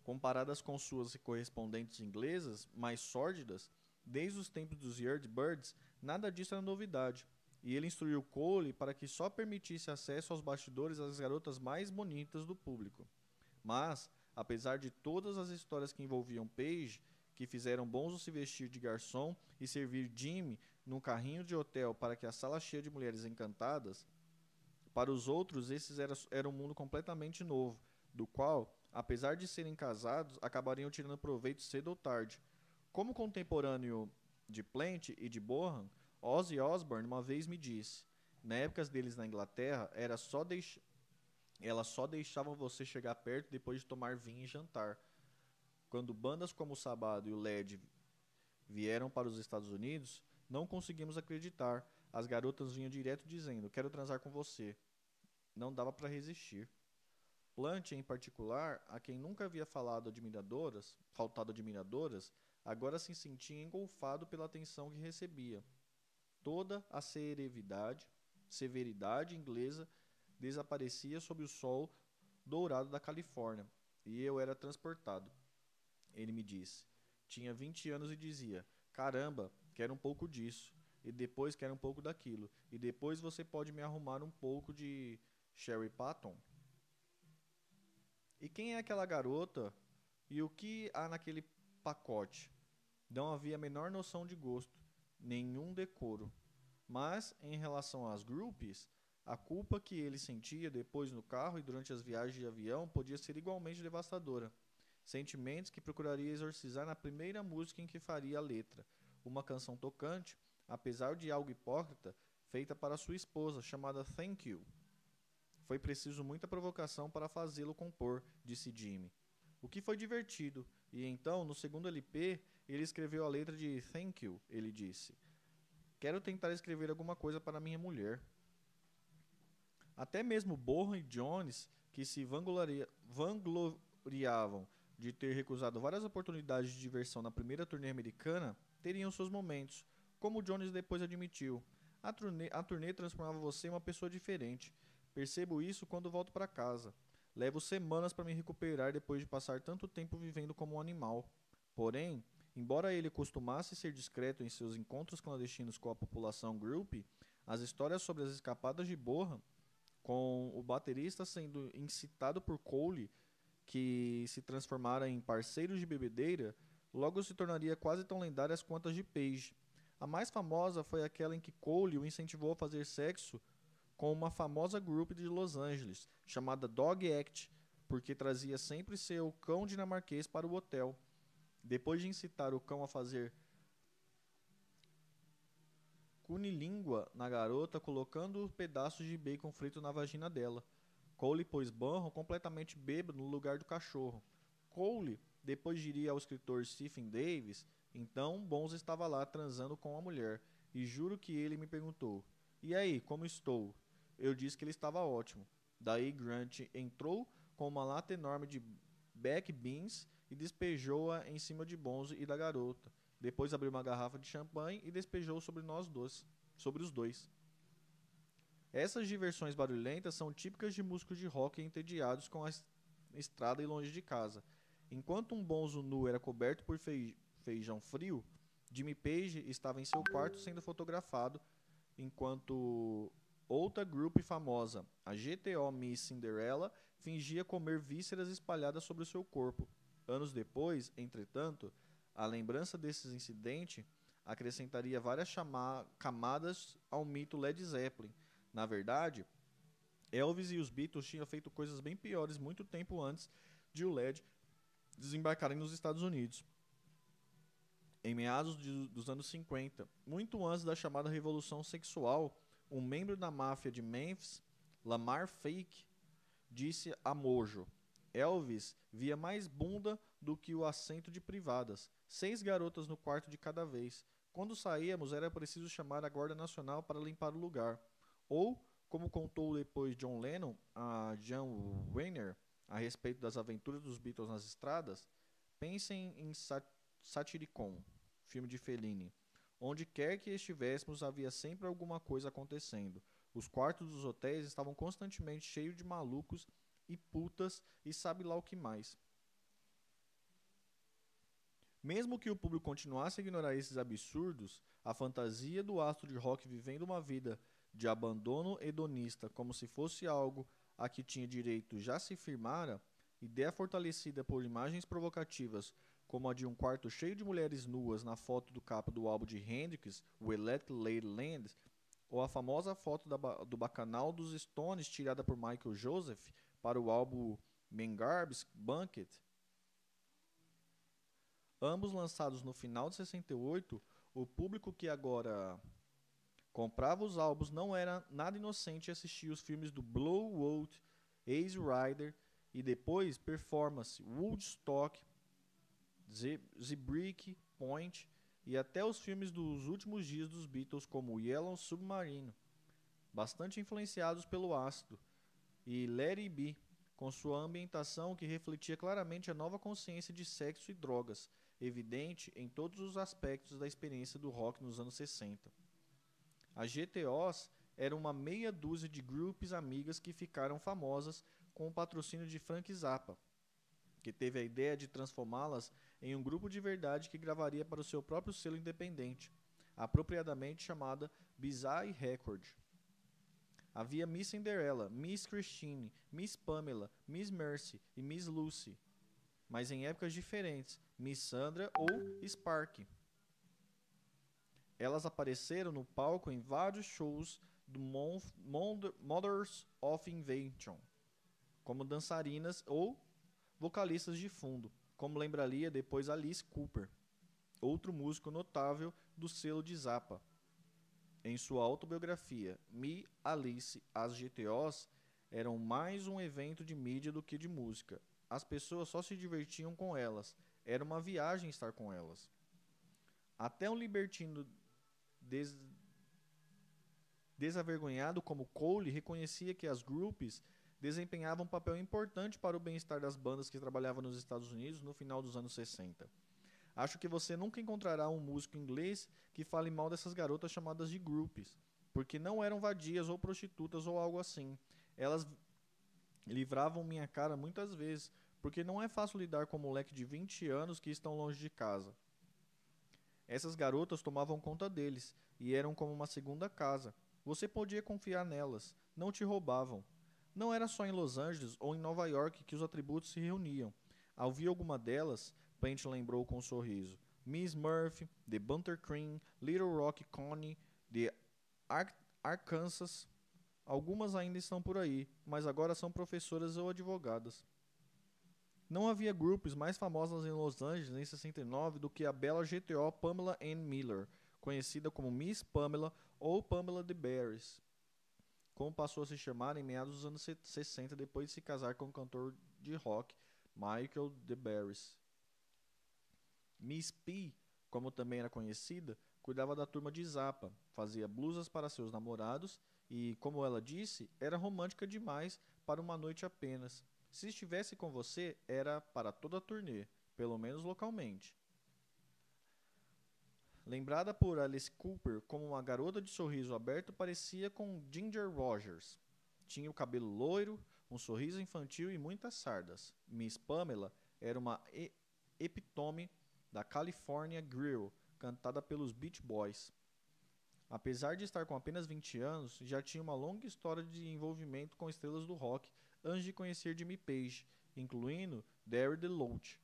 comparadas com suas correspondentes inglesas mais sórdidas, Desde os tempos dos Yardbirds, nada disso era novidade, e ele instruiu Cole para que só permitisse acesso aos bastidores às garotas mais bonitas do público. Mas, apesar de todas as histórias que envolviam Paige, que fizeram Bonzo se vestir de garçom e servir Jimmy num carrinho de hotel para que a sala cheia de mulheres encantadas, para os outros esses era, era um mundo completamente novo, do qual, apesar de serem casados, acabariam tirando proveito cedo ou tarde, como contemporâneo de Plant e de Bohan, Ozzy Osbourne uma vez me disse: na época deles na Inglaterra, era só deix... elas só deixavam você chegar perto depois de tomar vinho e jantar. Quando bandas como o Sabado e o LED vieram para os Estados Unidos, não conseguimos acreditar. As garotas vinham direto dizendo: Quero transar com você. Não dava para resistir. Plant, em particular, a quem nunca havia falado admiradoras, faltado admiradoras, agora se sentia engolfado pela atenção que recebia. Toda a severidade, severidade inglesa desaparecia sob o sol dourado da Califórnia, e eu era transportado. Ele me disse. Tinha 20 anos e dizia: Caramba, quero um pouco disso, e depois quero um pouco daquilo, e depois você pode me arrumar um pouco de Sherry Patton? E quem é aquela garota? E o que há naquele pacote? Não havia a menor noção de gosto, nenhum decoro. Mas, em relação às groupies, a culpa que ele sentia depois no carro e durante as viagens de avião podia ser igualmente devastadora. Sentimentos que procuraria exorcizar na primeira música em que faria a letra, uma canção tocante, apesar de algo hipócrita, feita para sua esposa, chamada Thank You. Foi preciso muita provocação para fazê-lo compor, disse Jimmy. O que foi divertido, e então, no segundo LP, ele escreveu a letra de Thank You, ele disse. Quero tentar escrever alguma coisa para minha mulher. Até mesmo Bohan e Jones, que se vangloriavam de ter recusado várias oportunidades de diversão na primeira turnê americana, teriam seus momentos, como Jones depois admitiu. A turnê, a turnê transformava você em uma pessoa diferente. Percebo isso quando volto para casa. Levo semanas para me recuperar depois de passar tanto tempo vivendo como um animal. Porém, Embora ele costumasse ser discreto em seus encontros clandestinos com a população group, as histórias sobre as escapadas de Borra, com o baterista sendo incitado por Cole, que se transformara em parceiros de bebedeira, logo se tornaria quase tão lendárias quanto as de Page. A mais famosa foi aquela em que Cole o incentivou a fazer sexo com uma famosa grupo de Los Angeles, chamada Dog Act, porque trazia sempre seu cão dinamarquês para o hotel. Depois de incitar o cão a fazer cunilíngua na garota, colocando pedaços de bacon frito na vagina dela. Cole pôs Banro completamente bêbado no lugar do cachorro. Cole depois diria ao escritor Stephen Davis, então Bones estava lá transando com a mulher, e juro que ele me perguntou: E aí, como estou? Eu disse que ele estava ótimo. Daí Grant entrou com uma lata enorme de back beans e despejou-a em cima de Bonzo e da garota. Depois abriu uma garrafa de champanhe e despejou sobre nós dois, sobre os dois. Essas diversões barulhentas são típicas de músicos de rock entediados com a estrada e longe de casa. Enquanto um bonzo nu era coberto por feijão frio, Jimmy Page estava em seu quarto sendo fotografado, enquanto outra grupo famosa, a GTO Miss Cinderella, fingia comer vísceras espalhadas sobre o seu corpo. Anos depois, entretanto, a lembrança desses incidentes acrescentaria várias camadas ao mito Led Zeppelin, na verdade, Elvis e os Beatles tinham feito coisas bem piores muito tempo antes de o LED desembarcarem nos Estados Unidos. Em meados de, dos anos 50, muito antes da chamada Revolução Sexual, um membro da máfia de Memphis, Lamar Fake, disse a Mojo: Elvis via mais bunda do que o assento de privadas, seis garotas no quarto de cada vez. Quando saíamos, era preciso chamar a Guarda Nacional para limpar o lugar. Ou, como contou depois John Lennon a John Wayner a respeito das aventuras dos Beatles nas estradas, pensem em Sat Satiricon, filme de Fellini. Onde quer que estivéssemos, havia sempre alguma coisa acontecendo. Os quartos dos hotéis estavam constantemente cheios de malucos e putas e sabe lá o que mais. Mesmo que o público continuasse a ignorar esses absurdos, a fantasia do astro de rock vivendo uma vida de abandono hedonista como se fosse algo a que tinha direito já se firmara, ideia fortalecida por imagens provocativas como a de um quarto cheio de mulheres nuas na foto do capa do álbum de Hendrix, o Electric Ladyland, ou a famosa foto da, do bacanal dos Stones tirada por Michael Joseph para o álbum Mengarb's Banquet, ambos lançados no final de 68, o público que agora comprava os álbuns, não era nada inocente assistir os filmes do Blowout, Ace Rider e depois Performance, Woodstock, Zebrick Point e até os filmes dos últimos dias dos Beatles como Yellow Submarine, bastante influenciados pelo ácido, e It Be, com sua ambientação que refletia claramente a nova consciência de sexo e drogas, evidente em todos os aspectos da experiência do rock nos anos 60. As GTOs eram uma meia dúzia de grupos amigas que ficaram famosas com o patrocínio de Frank Zappa, que teve a ideia de transformá-las em um grupo de verdade que gravaria para o seu próprio selo independente, apropriadamente chamada Bizarre Record. Havia Miss Cinderella, Miss Christine, Miss Pamela, Miss Mercy e Miss Lucy, mas em épocas diferentes, Miss Sandra ou Spark. Elas apareceram no palco em vários shows do Mothers of Invention, como dançarinas ou vocalistas de fundo, como lembraria depois Alice Cooper, outro músico notável do selo de Zappa. Em sua autobiografia, Me, Alice, as GTOs eram mais um evento de mídia do que de música. As pessoas só se divertiam com elas. Era uma viagem estar com elas. Até um libertino des... desavergonhado como Cole reconhecia que as groups desempenhavam um papel importante para o bem-estar das bandas que trabalhavam nos Estados Unidos no final dos anos 60. Acho que você nunca encontrará um músico inglês que fale mal dessas garotas chamadas de groupies, porque não eram vadias ou prostitutas ou algo assim. Elas livravam minha cara muitas vezes, porque não é fácil lidar com um moleque de 20 anos que estão longe de casa. Essas garotas tomavam conta deles e eram como uma segunda casa. Você podia confiar nelas, não te roubavam. Não era só em Los Angeles ou em Nova York que os atributos se reuniam. Ao ouvir alguma delas, Plant lembrou com um sorriso. Miss Murphy, The Bunter Cream, Little Rock Connie, The Ar Arkansas. Algumas ainda estão por aí, mas agora são professoras ou advogadas. Não havia grupos mais famosos em Los Angeles em 69 do que a bela GTO Pamela Ann Miller, conhecida como Miss Pamela ou Pamela de Barris, como passou a se chamar em meados dos anos 60 depois de se casar com o cantor de rock Michael de Barris. Miss P, como também era conhecida, cuidava da turma de Zappa, fazia blusas para seus namorados e, como ela disse, era romântica demais para uma noite apenas. Se estivesse com você, era para toda a turnê, pelo menos localmente. Lembrada por Alice Cooper como uma garota de sorriso aberto, parecia com Ginger Rogers. Tinha o cabelo loiro, um sorriso infantil e muitas sardas. Miss Pamela era uma e epitome da California Grill, cantada pelos Beach Boys. Apesar de estar com apenas 20 anos, já tinha uma longa história de envolvimento com estrelas do rock antes de conhecer Jimmy Page, incluindo Derry DeLoach,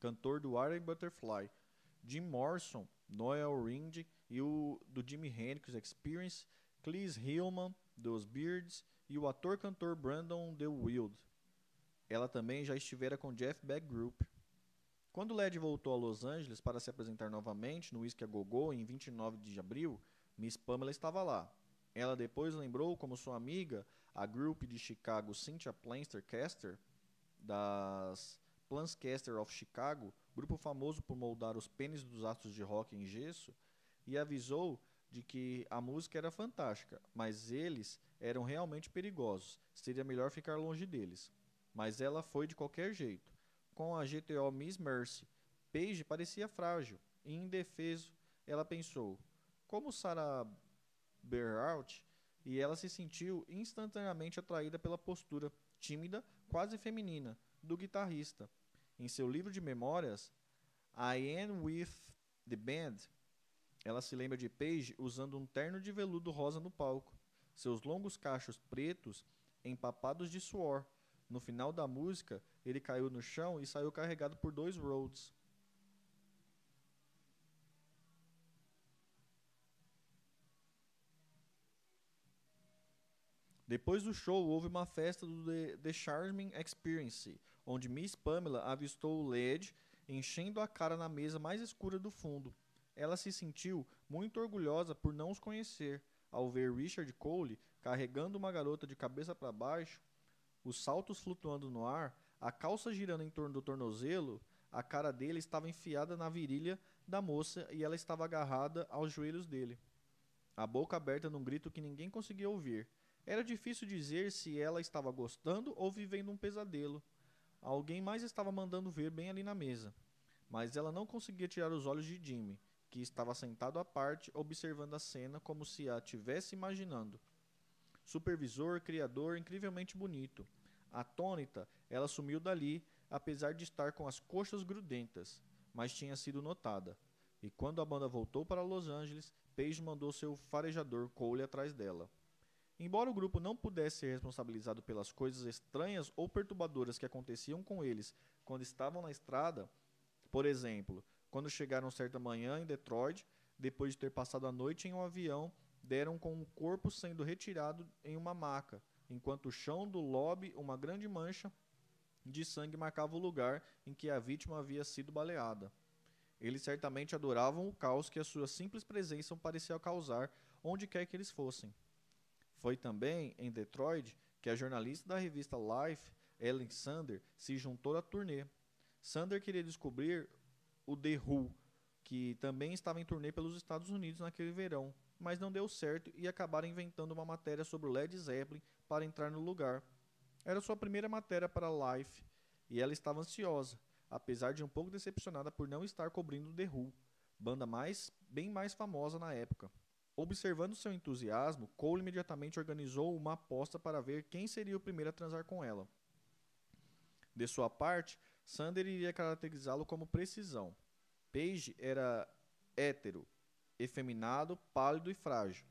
cantor do Iron Butterfly, Jim Morrison, Noel Rind e o do Jimi Hendrix Experience, Cleese Hillman, dos Beards e o ator-cantor Brandon DeWild. Ela também já estivera com Jeff Beck Group. Quando Led voltou a Los Angeles para se apresentar novamente no Whisky a Go Go em 29 de abril, Miss Pamela estava lá. Ela depois lembrou como sua amiga, a group de Chicago Cynthia Planster-Caster, das Planscaster of Chicago, grupo famoso por moldar os pênis dos astros de rock em gesso, e avisou de que a música era fantástica, mas eles eram realmente perigosos, seria melhor ficar longe deles. Mas ela foi de qualquer jeito. Com a GTO Miss Mercy, Paige parecia frágil e indefeso. Ela pensou: como Sarah Berhout, e ela se sentiu instantaneamente atraída pela postura tímida, quase feminina, do guitarrista. Em seu livro de memórias, I Am With The Band, ela se lembra de Paige usando um terno de veludo rosa no palco, seus longos cachos pretos empapados de suor. No final da música, ele caiu no chão e saiu carregado por dois Rhodes. Depois do show, houve uma festa do The, The Charming Experience, onde Miss Pamela avistou o Led enchendo a cara na mesa mais escura do fundo. Ela se sentiu muito orgulhosa por não os conhecer. Ao ver Richard Cole carregando uma garota de cabeça para baixo, os saltos flutuando no ar, a calça girando em torno do tornozelo, a cara dele estava enfiada na virilha da moça e ela estava agarrada aos joelhos dele. A boca aberta num grito que ninguém conseguia ouvir. Era difícil dizer se ela estava gostando ou vivendo um pesadelo. Alguém mais estava mandando ver bem ali na mesa. Mas ela não conseguia tirar os olhos de Jimmy, que estava sentado à parte, observando a cena como se a tivesse imaginando. Supervisor, criador, incrivelmente bonito. Atônita, ela sumiu dali, apesar de estar com as coxas grudentas, mas tinha sido notada. E quando a banda voltou para Los Angeles, Paige mandou seu farejador Cole atrás dela. Embora o grupo não pudesse ser responsabilizado pelas coisas estranhas ou perturbadoras que aconteciam com eles quando estavam na estrada, por exemplo, quando chegaram certa manhã em Detroit, depois de ter passado a noite em um avião, deram com o corpo sendo retirado em uma maca, enquanto o chão do lobby, uma grande mancha de sangue marcava o lugar em que a vítima havia sido baleada. Eles certamente adoravam o caos que a sua simples presença parecia causar onde quer que eles fossem. Foi também em Detroit que a jornalista da revista Life, Ellen Sander, se juntou à turnê. Sander queria descobrir o The Who, que também estava em turnê pelos Estados Unidos naquele verão, mas não deu certo e acabaram inventando uma matéria sobre o Led Zeppelin para entrar no lugar. Era sua primeira matéria para Life e ela estava ansiosa, apesar de um pouco decepcionada por não estar cobrindo The Who, banda mais bem mais famosa na época. Observando seu entusiasmo, Cole imediatamente organizou uma aposta para ver quem seria o primeiro a transar com ela. De sua parte, Sander iria caracterizá-lo como precisão. Page era hétero, efeminado, pálido e frágil.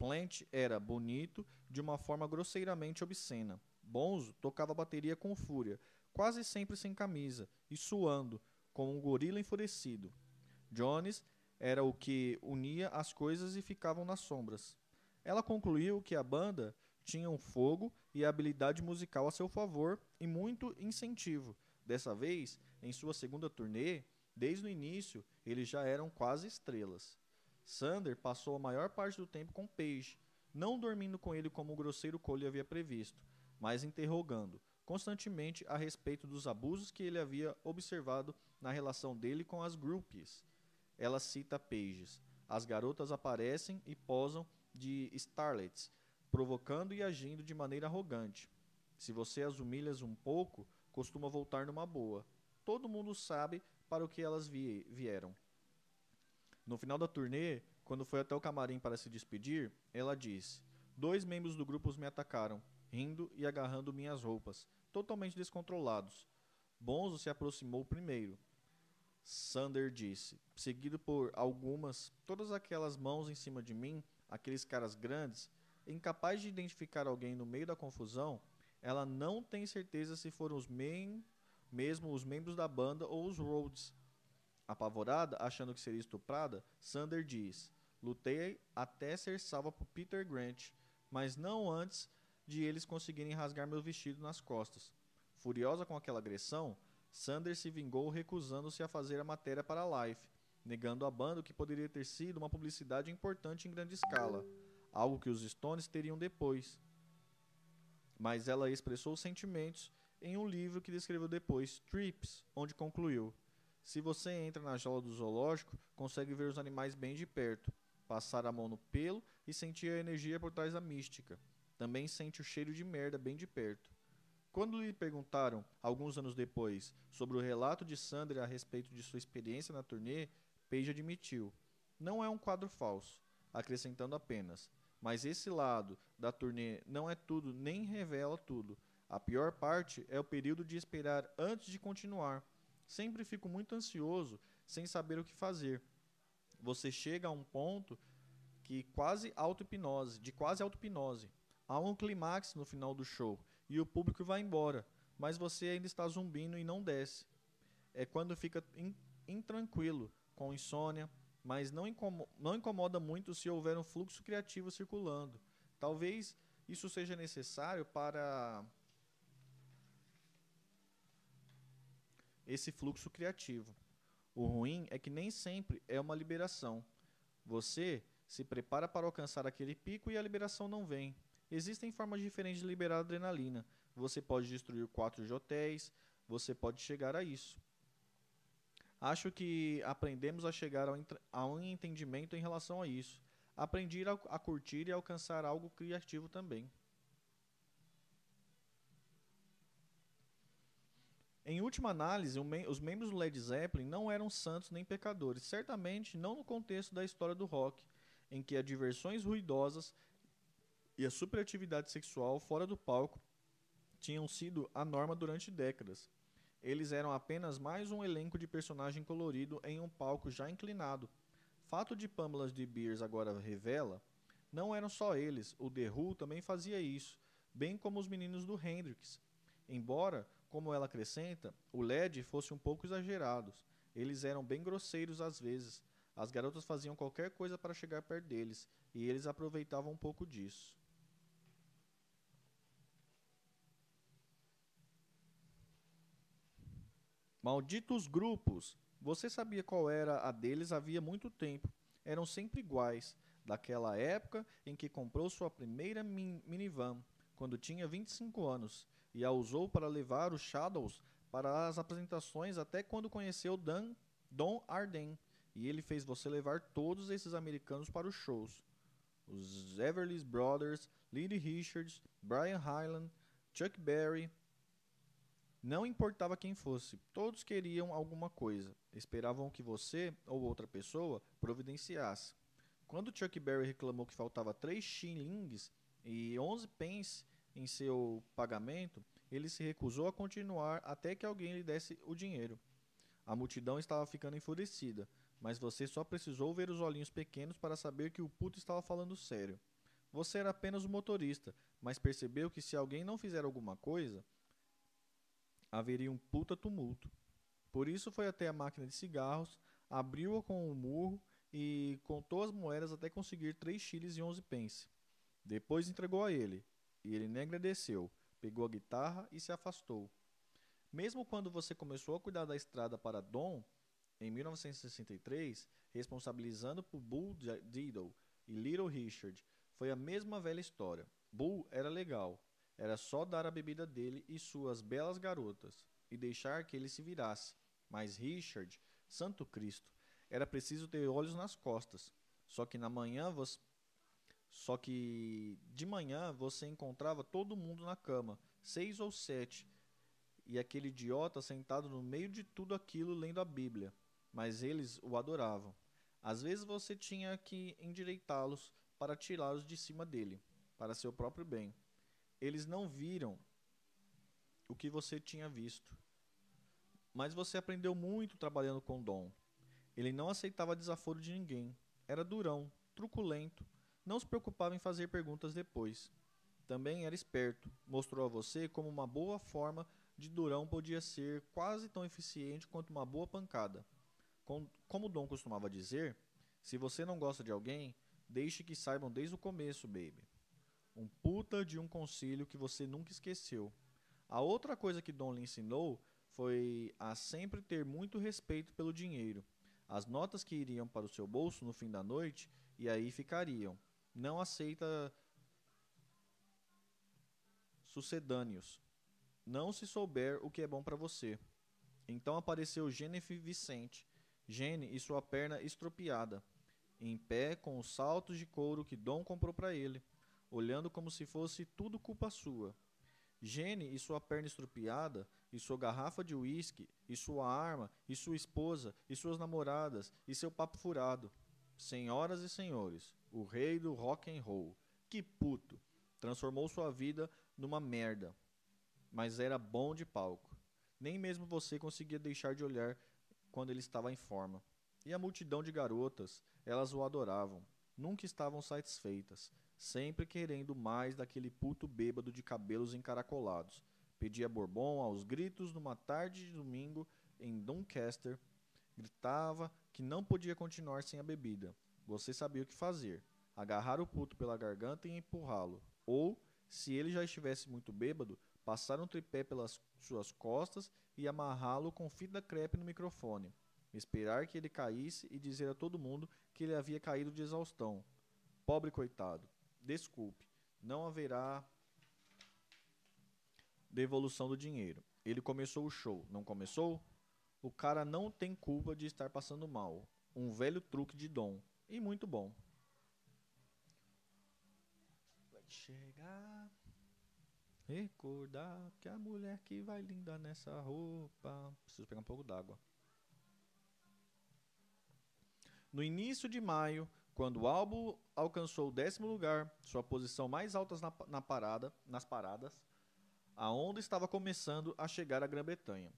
Plant era bonito de uma forma grosseiramente obscena. Bonzo tocava bateria com fúria, quase sempre sem camisa e suando, como um gorila enfurecido. Jones era o que unia as coisas e ficavam nas sombras. Ela concluiu que a banda tinha um fogo e habilidade musical a seu favor e muito incentivo. Dessa vez, em sua segunda turnê, desde o início, eles já eram quase estrelas. Sander passou a maior parte do tempo com Page, não dormindo com ele como o grosseiro Cole havia previsto, mas interrogando constantemente a respeito dos abusos que ele havia observado na relação dele com as groupies. Ela cita Pages. As garotas aparecem e posam de starlets, provocando e agindo de maneira arrogante. Se você as humilhas um pouco, costuma voltar numa boa. Todo mundo sabe para o que elas vieram. No final da turnê, quando foi até o camarim para se despedir, ela disse: Dois membros do grupo me atacaram, rindo e agarrando minhas roupas, totalmente descontrolados. Bonzo se aproximou primeiro. Sander disse, seguido por algumas, todas aquelas mãos em cima de mim, aqueles caras grandes, incapaz de identificar alguém no meio da confusão, ela não tem certeza se foram os mesmo os membros da banda ou os Rhodes. Apavorada, achando que seria estuprada, Sander diz: Lutei até ser salva por Peter Grant, mas não antes de eles conseguirem rasgar meu vestido nas costas. Furiosa com aquela agressão, Sander se vingou recusando-se a fazer a matéria para a Life, negando à banda que poderia ter sido uma publicidade importante em grande escala, algo que os Stones teriam depois. Mas ela expressou sentimentos em um livro que descreveu depois, Trips, onde concluiu: se você entra na jaula do zoológico, consegue ver os animais bem de perto, passar a mão no pelo e sentir a energia por trás da mística. Também sente o cheiro de merda bem de perto. Quando lhe perguntaram, alguns anos depois, sobre o relato de Sandra a respeito de sua experiência na turnê, Page admitiu: Não é um quadro falso, acrescentando apenas: Mas esse lado da turnê não é tudo nem revela tudo. A pior parte é o período de esperar antes de continuar Sempre fico muito ansioso, sem saber o que fazer. Você chega a um ponto que quase auto-hipnose, de quase auto-hipnose. Há um clímax no final do show e o público vai embora, mas você ainda está zumbindo e não desce. É quando fica in, intranquilo, com insônia, mas não incomoda, não incomoda muito se houver um fluxo criativo circulando. Talvez isso seja necessário para esse fluxo criativo. O ruim é que nem sempre é uma liberação. Você se prepara para alcançar aquele pico e a liberação não vem. Existem formas diferentes de liberar adrenalina. Você pode destruir quatro de hotéis, você pode chegar a isso. Acho que aprendemos a chegar a um entendimento em relação a isso. Aprendi a, a curtir e alcançar algo criativo também. Em última análise, os membros do Led Zeppelin não eram santos nem pecadores, certamente não no contexto da história do rock, em que as diversões ruidosas e a superatividade sexual fora do palco tinham sido a norma durante décadas. Eles eram apenas mais um elenco de personagem colorido em um palco já inclinado. Fato de Pamela de Beers agora revela, não eram só eles, o The Who também fazia isso, bem como os meninos do Hendrix. Embora como ela acrescenta, o LED fosse um pouco exagerados. Eles eram bem grosseiros às vezes. As garotas faziam qualquer coisa para chegar perto deles, e eles aproveitavam um pouco disso. Malditos grupos! Você sabia qual era a deles havia muito tempo. Eram sempre iguais, daquela época em que comprou sua primeira minivan, quando tinha 25 anos e a usou para levar os Shadows para as apresentações até quando conheceu Dan, Don Arden. E ele fez você levar todos esses americanos para os shows. Os Everly Brothers, Lee Richards, Brian Hyland, Chuck Berry. Não importava quem fosse, todos queriam alguma coisa. Esperavam que você ou outra pessoa providenciasse. Quando Chuck Berry reclamou que faltava 3 shillings e 11 pence em seu pagamento, ele se recusou a continuar até que alguém lhe desse o dinheiro. A multidão estava ficando enfurecida, mas você só precisou ver os olhinhos pequenos para saber que o puto estava falando sério. Você era apenas o motorista, mas percebeu que se alguém não fizer alguma coisa, haveria um puta tumulto. Por isso foi até a máquina de cigarros, abriu-a com um murro e contou as moedas até conseguir 3 chiles e 11 pence. Depois entregou a ele, e ele nem agradeceu, pegou a guitarra e se afastou. Mesmo quando você começou a cuidar da estrada para Dom, em 1963, responsabilizando por Bull Diddle e Little Richard, foi a mesma velha história. Bull era legal, era só dar a bebida dele e suas belas garotas e deixar que ele se virasse. Mas Richard, Santo Cristo, era preciso ter olhos nas costas. Só que na manhã só que de manhã você encontrava todo mundo na cama, seis ou sete, e aquele idiota sentado no meio de tudo aquilo lendo a Bíblia. Mas eles o adoravam. Às vezes você tinha que endireitá-los para tirá-los de cima dele, para seu próprio bem. Eles não viram o que você tinha visto. Mas você aprendeu muito trabalhando com Dom. Ele não aceitava desaforo de ninguém. Era durão, truculento, não se preocupava em fazer perguntas depois. Também era esperto, mostrou a você como uma boa forma de durão podia ser quase tão eficiente quanto uma boa pancada. Como Dom costumava dizer, se você não gosta de alguém, deixe que saibam desde o começo, baby. Um puta de um conselho que você nunca esqueceu. A outra coisa que Dom lhe ensinou foi a sempre ter muito respeito pelo dinheiro. As notas que iriam para o seu bolso no fim da noite e aí ficariam. Não aceita sucedâneos. Não se souber o que é bom para você. Então apareceu Jennifer Vicente, Gene e sua perna estropiada, em pé com os saltos de couro que Dom comprou para ele, olhando como se fosse tudo culpa sua. Gene e sua perna estrupiada, e sua garrafa de uísque, e sua arma, e sua esposa, e suas namoradas, e seu papo furado. Senhoras e senhores, o rei do rock and roll, que puto, transformou sua vida numa merda. Mas era bom de palco. Nem mesmo você conseguia deixar de olhar quando ele estava em forma. E a multidão de garotas, elas o adoravam. Nunca estavam satisfeitas sempre querendo mais daquele puto bêbado de cabelos encaracolados. Pedia bourbon aos gritos numa tarde de domingo em Doncaster. Gritava que não podia continuar sem a bebida. Você sabia o que fazer: agarrar o puto pela garganta e empurrá-lo. Ou, se ele já estivesse muito bêbado, passar um tripé pelas suas costas e amarrá-lo com fita crepe no microfone. Esperar que ele caísse e dizer a todo mundo que ele havia caído de exaustão. Pobre coitado desculpe, não haverá devolução do dinheiro. Ele começou o show, não começou? O cara não tem culpa de estar passando mal. Um velho truque de dom. E muito bom. Vai chegar. Recordar que a mulher que vai linda nessa roupa. Preciso pegar um pouco d'água. No início de maio, quando o álbum alcançou o décimo lugar, sua posição mais alta na, na parada, nas paradas, a onda estava começando a chegar à Grã-Bretanha.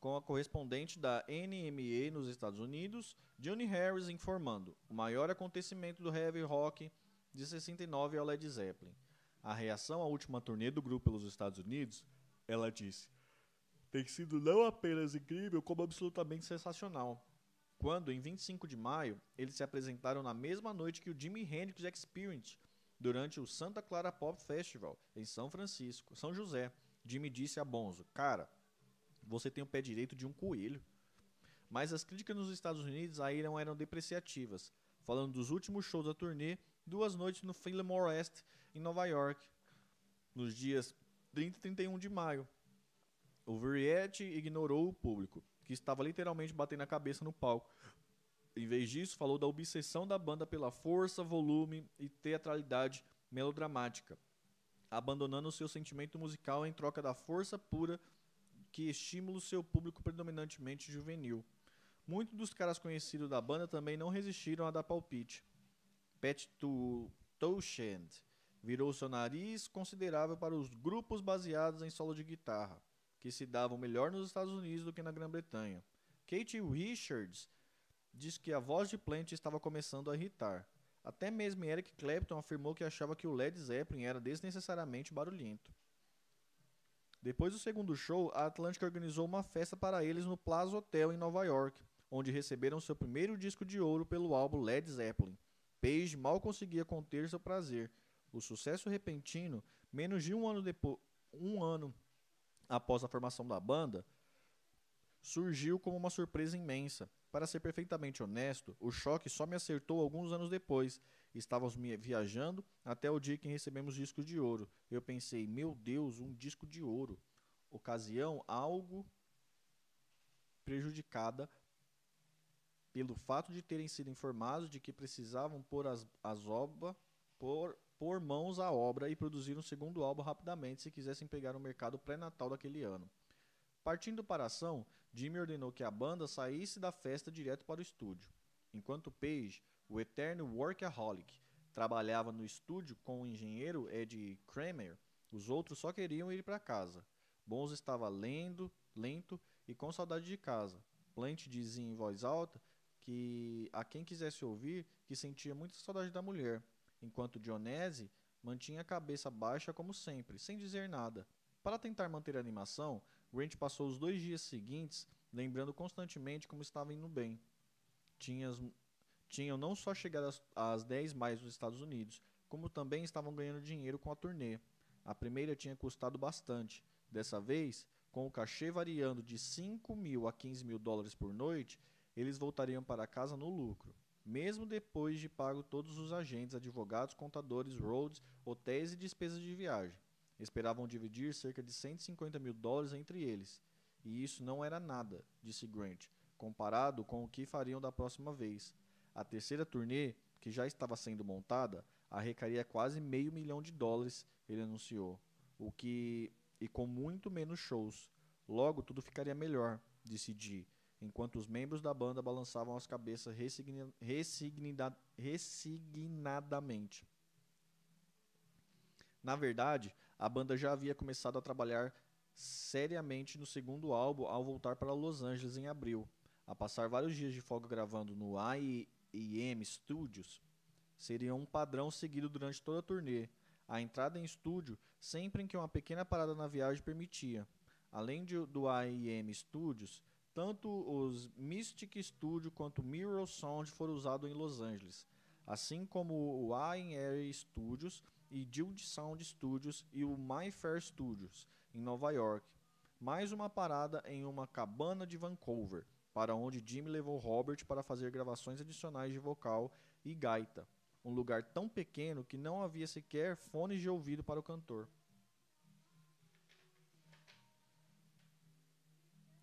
Com a correspondente da NME nos Estados Unidos, Johnny Harris informando o maior acontecimento do heavy rock de 69 ao Led Zeppelin. A reação à última turnê do grupo pelos Estados Unidos, ela disse: tem sido não apenas incrível, como absolutamente sensacional quando, em 25 de maio, eles se apresentaram na mesma noite que o Jimi Hendrix Experience, durante o Santa Clara Pop Festival, em São Francisco, São José. Jimmy disse a Bonzo: Cara, você tem o pé direito de um coelho. Mas as críticas nos Estados Unidos ainda eram depreciativas, falando dos últimos shows da turnê, duas noites no Fillmore West, em Nova York, nos dias 30 e 31 de maio. O Variety ignorou o público que estava literalmente batendo a cabeça no palco. Em vez disso, falou da obsessão da banda pela força, volume e teatralidade melodramática, abandonando seu sentimento musical em troca da força pura que estimula o seu público predominantemente juvenil. Muitos dos caras conhecidos da banda também não resistiram a dar palpite. Pat Townshend virou seu nariz considerável para os grupos baseados em solo de guitarra que se davam melhor nos Estados Unidos do que na Grã-Bretanha. Kate Richards diz que a voz de Plant estava começando a irritar. Até mesmo Eric Clapton afirmou que achava que o Led Zeppelin era desnecessariamente barulhento. Depois do segundo show, a Atlantic organizou uma festa para eles no Plaza Hotel em Nova York, onde receberam seu primeiro disco de ouro pelo álbum Led Zeppelin. Page mal conseguia conter seu prazer. O sucesso repentino, menos de um ano depois, um ano após a formação da banda, surgiu como uma surpresa imensa. Para ser perfeitamente honesto, o choque só me acertou alguns anos depois. Estávamos viajando até o dia que recebemos discos de ouro. Eu pensei, meu Deus, um disco de ouro. Ocasião algo prejudicada pelo fato de terem sido informados de que precisavam pôr as, as obras, pôr, pôr mãos à obra e produzir um segundo álbum rapidamente se quisessem pegar o mercado pré-natal daquele ano. Partindo para a ação, Jimmy ordenou que a banda saísse da festa direto para o estúdio. Enquanto Page, o eterno workaholic, trabalhava no estúdio com o engenheiro Ed Kramer, os outros só queriam ir para casa. Bones estava lendo, lento e com saudade de casa. Plant dizia em voz alta que a quem quisesse ouvir que sentia muita saudade da mulher, enquanto Dionese mantinha a cabeça baixa como sempre, sem dizer nada. Para tentar manter a animação, Grant passou os dois dias seguintes lembrando constantemente como estava indo bem. Tinhas, tinham não só chegado às, às 10 mais nos Estados Unidos, como também estavam ganhando dinheiro com a turnê. A primeira tinha custado bastante. Dessa vez, com o cachê variando de 5 mil a 15 mil dólares por noite, eles voltariam para casa no lucro, mesmo depois de pago todos os agentes, advogados, contadores, roads, hotéis e despesas de viagem. Esperavam dividir cerca de 150 mil dólares entre eles, e isso não era nada, disse Grant, comparado com o que fariam da próxima vez. A terceira turnê, que já estava sendo montada, arrecaria quase meio milhão de dólares, ele anunciou, o que e com muito menos shows. Logo tudo ficaria melhor, disse Dee, enquanto os membros da banda balançavam as cabeças resigna, resignada, resignadamente. Na verdade, a banda já havia começado a trabalhar seriamente no segundo álbum ao voltar para Los Angeles em abril. A passar vários dias de folga gravando no IEM Studios, seria um padrão seguido durante toda a turnê. A entrada em estúdio sempre em que uma pequena parada na viagem permitia. Além de, do IEM Studios, tanto os Mystic Studio quanto o Mirror Sound foram usados em Los Angeles, assim como o A&R Studios e Guild Sound Studios e o My Fair Studios, em Nova York. Mais uma parada em uma cabana de Vancouver, para onde Jimmy levou Robert para fazer gravações adicionais de vocal e gaita, um lugar tão pequeno que não havia sequer fones de ouvido para o cantor.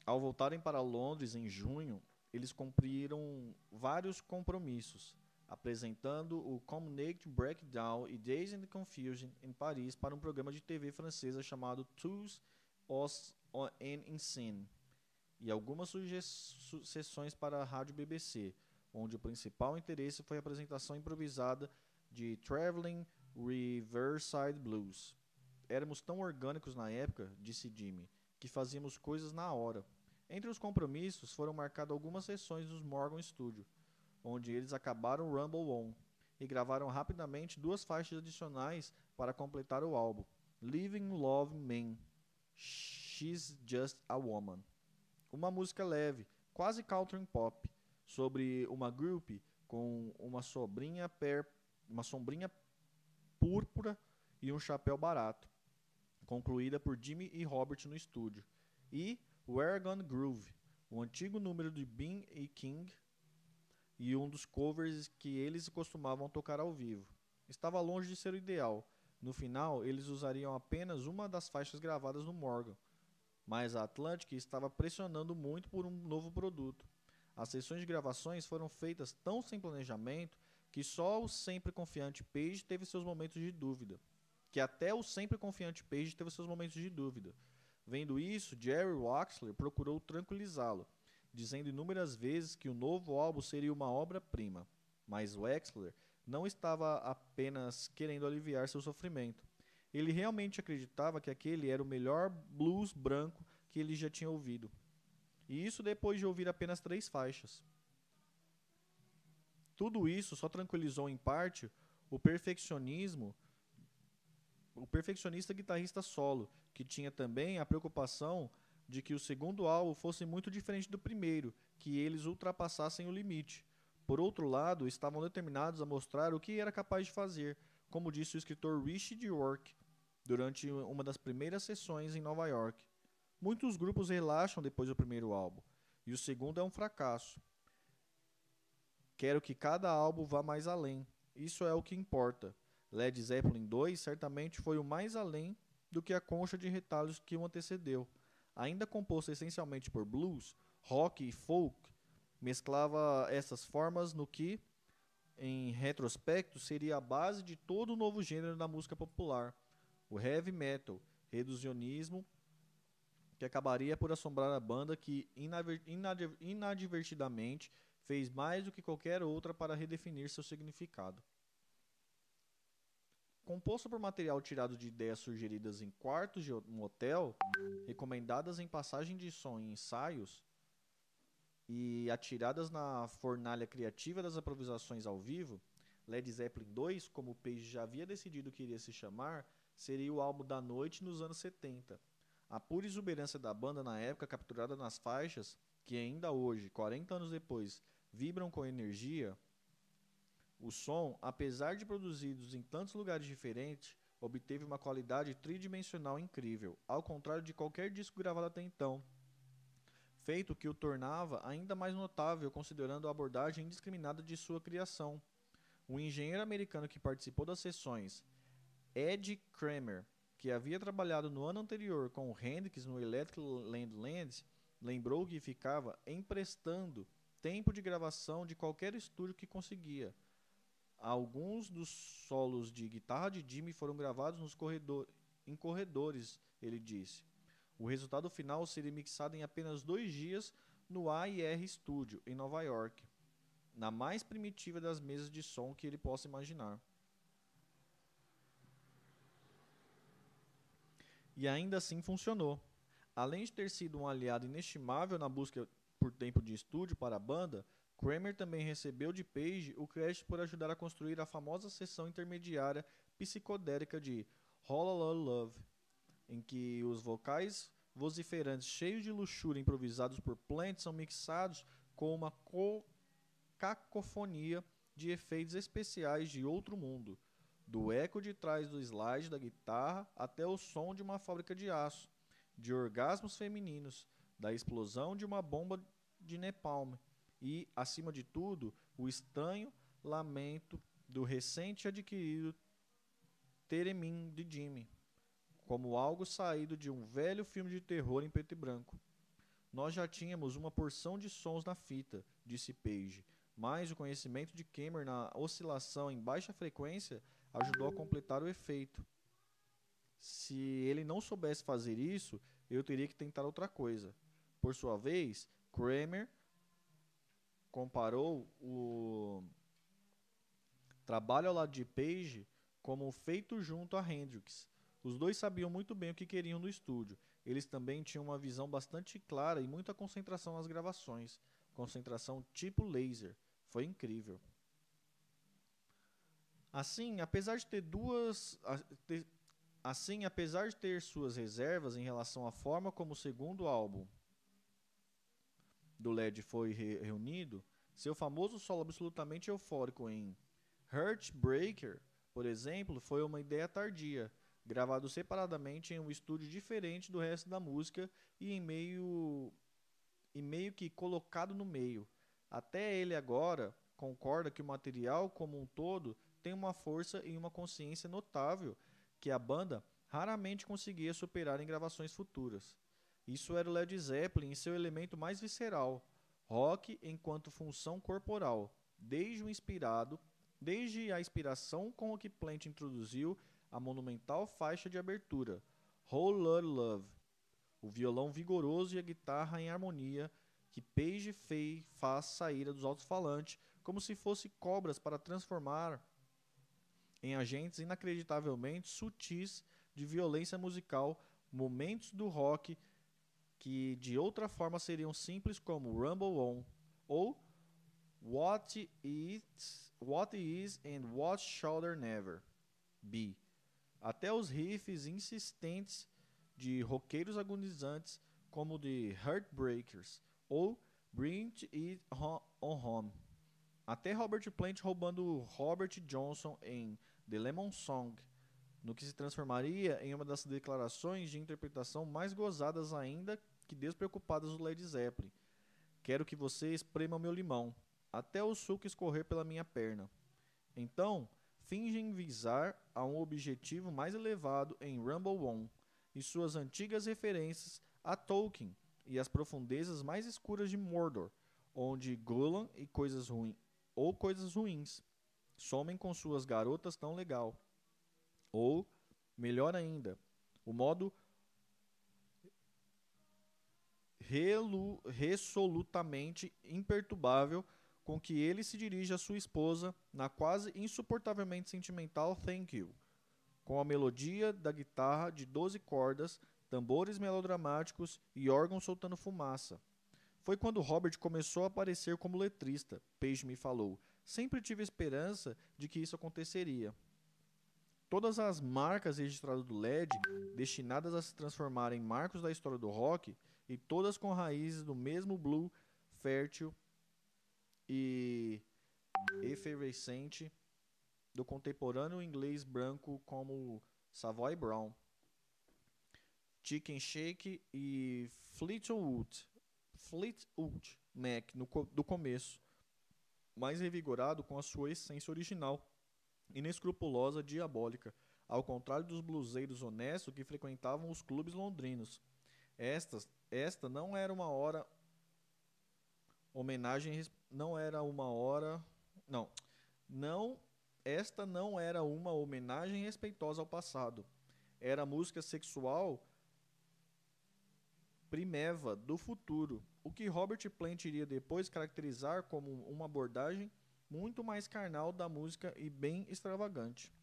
Ao voltarem para Londres em junho, eles cumpriram vários compromissos apresentando o Community Breakdown e Days in the Confusion em Paris para um programa de TV francesa chamado Tous os en Insane e algumas sessões para a rádio BBC, onde o principal interesse foi a apresentação improvisada de Traveling Riverside Blues. Éramos tão orgânicos na época, disse Jimmy, que fazíamos coisas na hora. Entre os compromissos foram marcadas algumas sessões nos Morgan Studio, onde eles acabaram Rumble On e gravaram rapidamente duas faixas adicionais para completar o álbum: Living Love Man, She's Just a Woman. Uma música leve, quase country pop, sobre uma group com uma sobrinha per, uma sombrinha púrpura e um chapéu barato, concluída por Jimmy e Robert no estúdio. E Where Gone Groove, o antigo número de Bean e King e um dos covers que eles costumavam tocar ao vivo. Estava longe de ser o ideal. No final, eles usariam apenas uma das faixas gravadas no Morgan, mas a Atlantic estava pressionando muito por um novo produto. As sessões de gravações foram feitas tão sem planejamento que só o sempre confiante Page teve seus momentos de dúvida. Que até o sempre confiante Page teve seus momentos de dúvida. Vendo isso, Jerry Waxler procurou tranquilizá-lo dizendo inúmeras vezes que o novo álbum seria uma obra-prima. Mas Wexler não estava apenas querendo aliviar seu sofrimento. Ele realmente acreditava que aquele era o melhor blues branco que ele já tinha ouvido. E isso depois de ouvir apenas três faixas. Tudo isso só tranquilizou em parte o perfeccionismo, o perfeccionista guitarrista solo, que tinha também a preocupação de que o segundo álbum fosse muito diferente do primeiro, que eles ultrapassassem o limite. Por outro lado, estavam determinados a mostrar o que era capaz de fazer, como disse o escritor Richard York durante uma das primeiras sessões em Nova York. Muitos grupos relaxam depois do primeiro álbum, e o segundo é um fracasso. Quero que cada álbum vá mais além. Isso é o que importa. Led Zeppelin 2 certamente foi o mais além do que a concha de retalhos que o antecedeu. Ainda composto essencialmente por blues, rock e folk, mesclava essas formas no que, em retrospecto, seria a base de todo o novo gênero da música popular, o heavy metal, reducionismo, que acabaria por assombrar a banda que inadvertidamente fez mais do que qualquer outra para redefinir seu significado. Composto por material tirado de ideias sugeridas em quartos de um hotel, recomendadas em passagem de som e ensaios, e atiradas na fornalha criativa das improvisações ao vivo, Led Zeppelin 2, como o Page já havia decidido que iria se chamar, seria o álbum da noite nos anos 70. A pura exuberância da banda na época, capturada nas faixas, que ainda hoje, 40 anos depois, vibram com energia, o som, apesar de produzidos em tantos lugares diferentes, obteve uma qualidade tridimensional incrível, ao contrário de qualquer disco gravado até então, feito que o tornava ainda mais notável considerando a abordagem indiscriminada de sua criação. O engenheiro americano que participou das sessões, Ed Kramer, que havia trabalhado no ano anterior com o Hendrix no Electric Land lembrou que ficava emprestando tempo de gravação de qualquer estúdio que conseguia. Alguns dos solos de guitarra de Jimmy foram gravados corredor, em corredores, ele disse. O resultado final seria mixado em apenas dois dias no AIR Studio, em Nova York, na mais primitiva das mesas de som que ele possa imaginar. E ainda assim funcionou. Além de ter sido um aliado inestimável na busca por tempo de estúdio para a banda, Kramer também recebeu de Page o crédito por ajudar a construir a famosa sessão intermediária psicodélica de Hollow Love, em que os vocais vociferantes cheios de luxúria improvisados por Plant são mixados com uma cacofonia de efeitos especiais de outro mundo, do eco de trás do slide da guitarra até o som de uma fábrica de aço, de orgasmos femininos, da explosão de uma bomba de napalm e, acima de tudo, o estranho lamento do recente adquirido Teremin de Jimmy, como algo saído de um velho filme de terror em preto e branco. Nós já tínhamos uma porção de sons na fita, disse Page, mas o conhecimento de Kramer na oscilação em baixa frequência ajudou a completar o efeito. Se ele não soubesse fazer isso, eu teria que tentar outra coisa. Por sua vez, Kramer comparou o trabalho ao lado de Page como feito junto a Hendrix. Os dois sabiam muito bem o que queriam no estúdio. Eles também tinham uma visão bastante clara e muita concentração nas gravações. Concentração tipo laser. Foi incrível. Assim, apesar de ter duas. Assim, apesar de ter suas reservas em relação à forma como o segundo álbum do LED foi re reunido, seu famoso solo absolutamente eufórico em Heartbreaker, por exemplo, foi uma ideia tardia, gravado separadamente em um estúdio diferente do resto da música e em meio e meio que colocado no meio. Até ele agora concorda que o material como um todo tem uma força e uma consciência notável que a banda raramente conseguia superar em gravações futuras. Isso era o Led Zeppelin em seu elemento mais visceral, rock enquanto função corporal, desde o inspirado, desde a inspiração com que Plant introduziu a monumental faixa de abertura, Whole Lotta Love, o violão vigoroso e a guitarra em harmonia que Page Fay faz sair dos alto-falantes como se fossem cobras para transformar em agentes inacreditavelmente sutis de violência musical momentos do rock que de outra forma seriam simples como Rumble On ou What is, what is and what shall there never be. Até os riffs insistentes de roqueiros agonizantes como de Heartbreakers ou Bring It On Home. Até Robert Plant roubando Robert Johnson em The Lemon Song, no que se transformaria em uma das declarações de interpretação mais gozadas ainda que despreocupadas do Led Zeppelin. Quero que você esprema meu limão, até o suco escorrer pela minha perna. Então, fingem visar a um objetivo mais elevado em Rumble On e suas antigas referências a Tolkien e as profundezas mais escuras de Mordor, onde Golan e coisas ruins ou coisas ruins somem com suas garotas tão legal. Ou, melhor ainda, o modo relu, resolutamente imperturbável com que ele se dirige à sua esposa na quase insuportavelmente sentimental Thank You, com a melodia da guitarra de 12 cordas, tambores melodramáticos e órgãos soltando fumaça. Foi quando Robert começou a aparecer como letrista, Page me falou. Sempre tive esperança de que isso aconteceria. Todas as marcas registradas do LED, destinadas a se transformar em marcos da história do rock, e todas com raízes do mesmo blue fértil e efervescente do contemporâneo inglês branco como Savoy Brown, Chicken Shake e Fleetwood, Fleetwood Mac no, do começo, mais revigorado com a sua essência original, inescrupulosa, diabólica, ao contrário dos bluseiros honestos que frequentavam os clubes londrinos. Estas, esta não era uma hora homenagem não era uma hora não não esta não era uma homenagem respeitosa ao passado. Era música sexual primeva do futuro o que Robert Plant iria depois caracterizar como uma abordagem muito mais carnal da música e bem extravagante.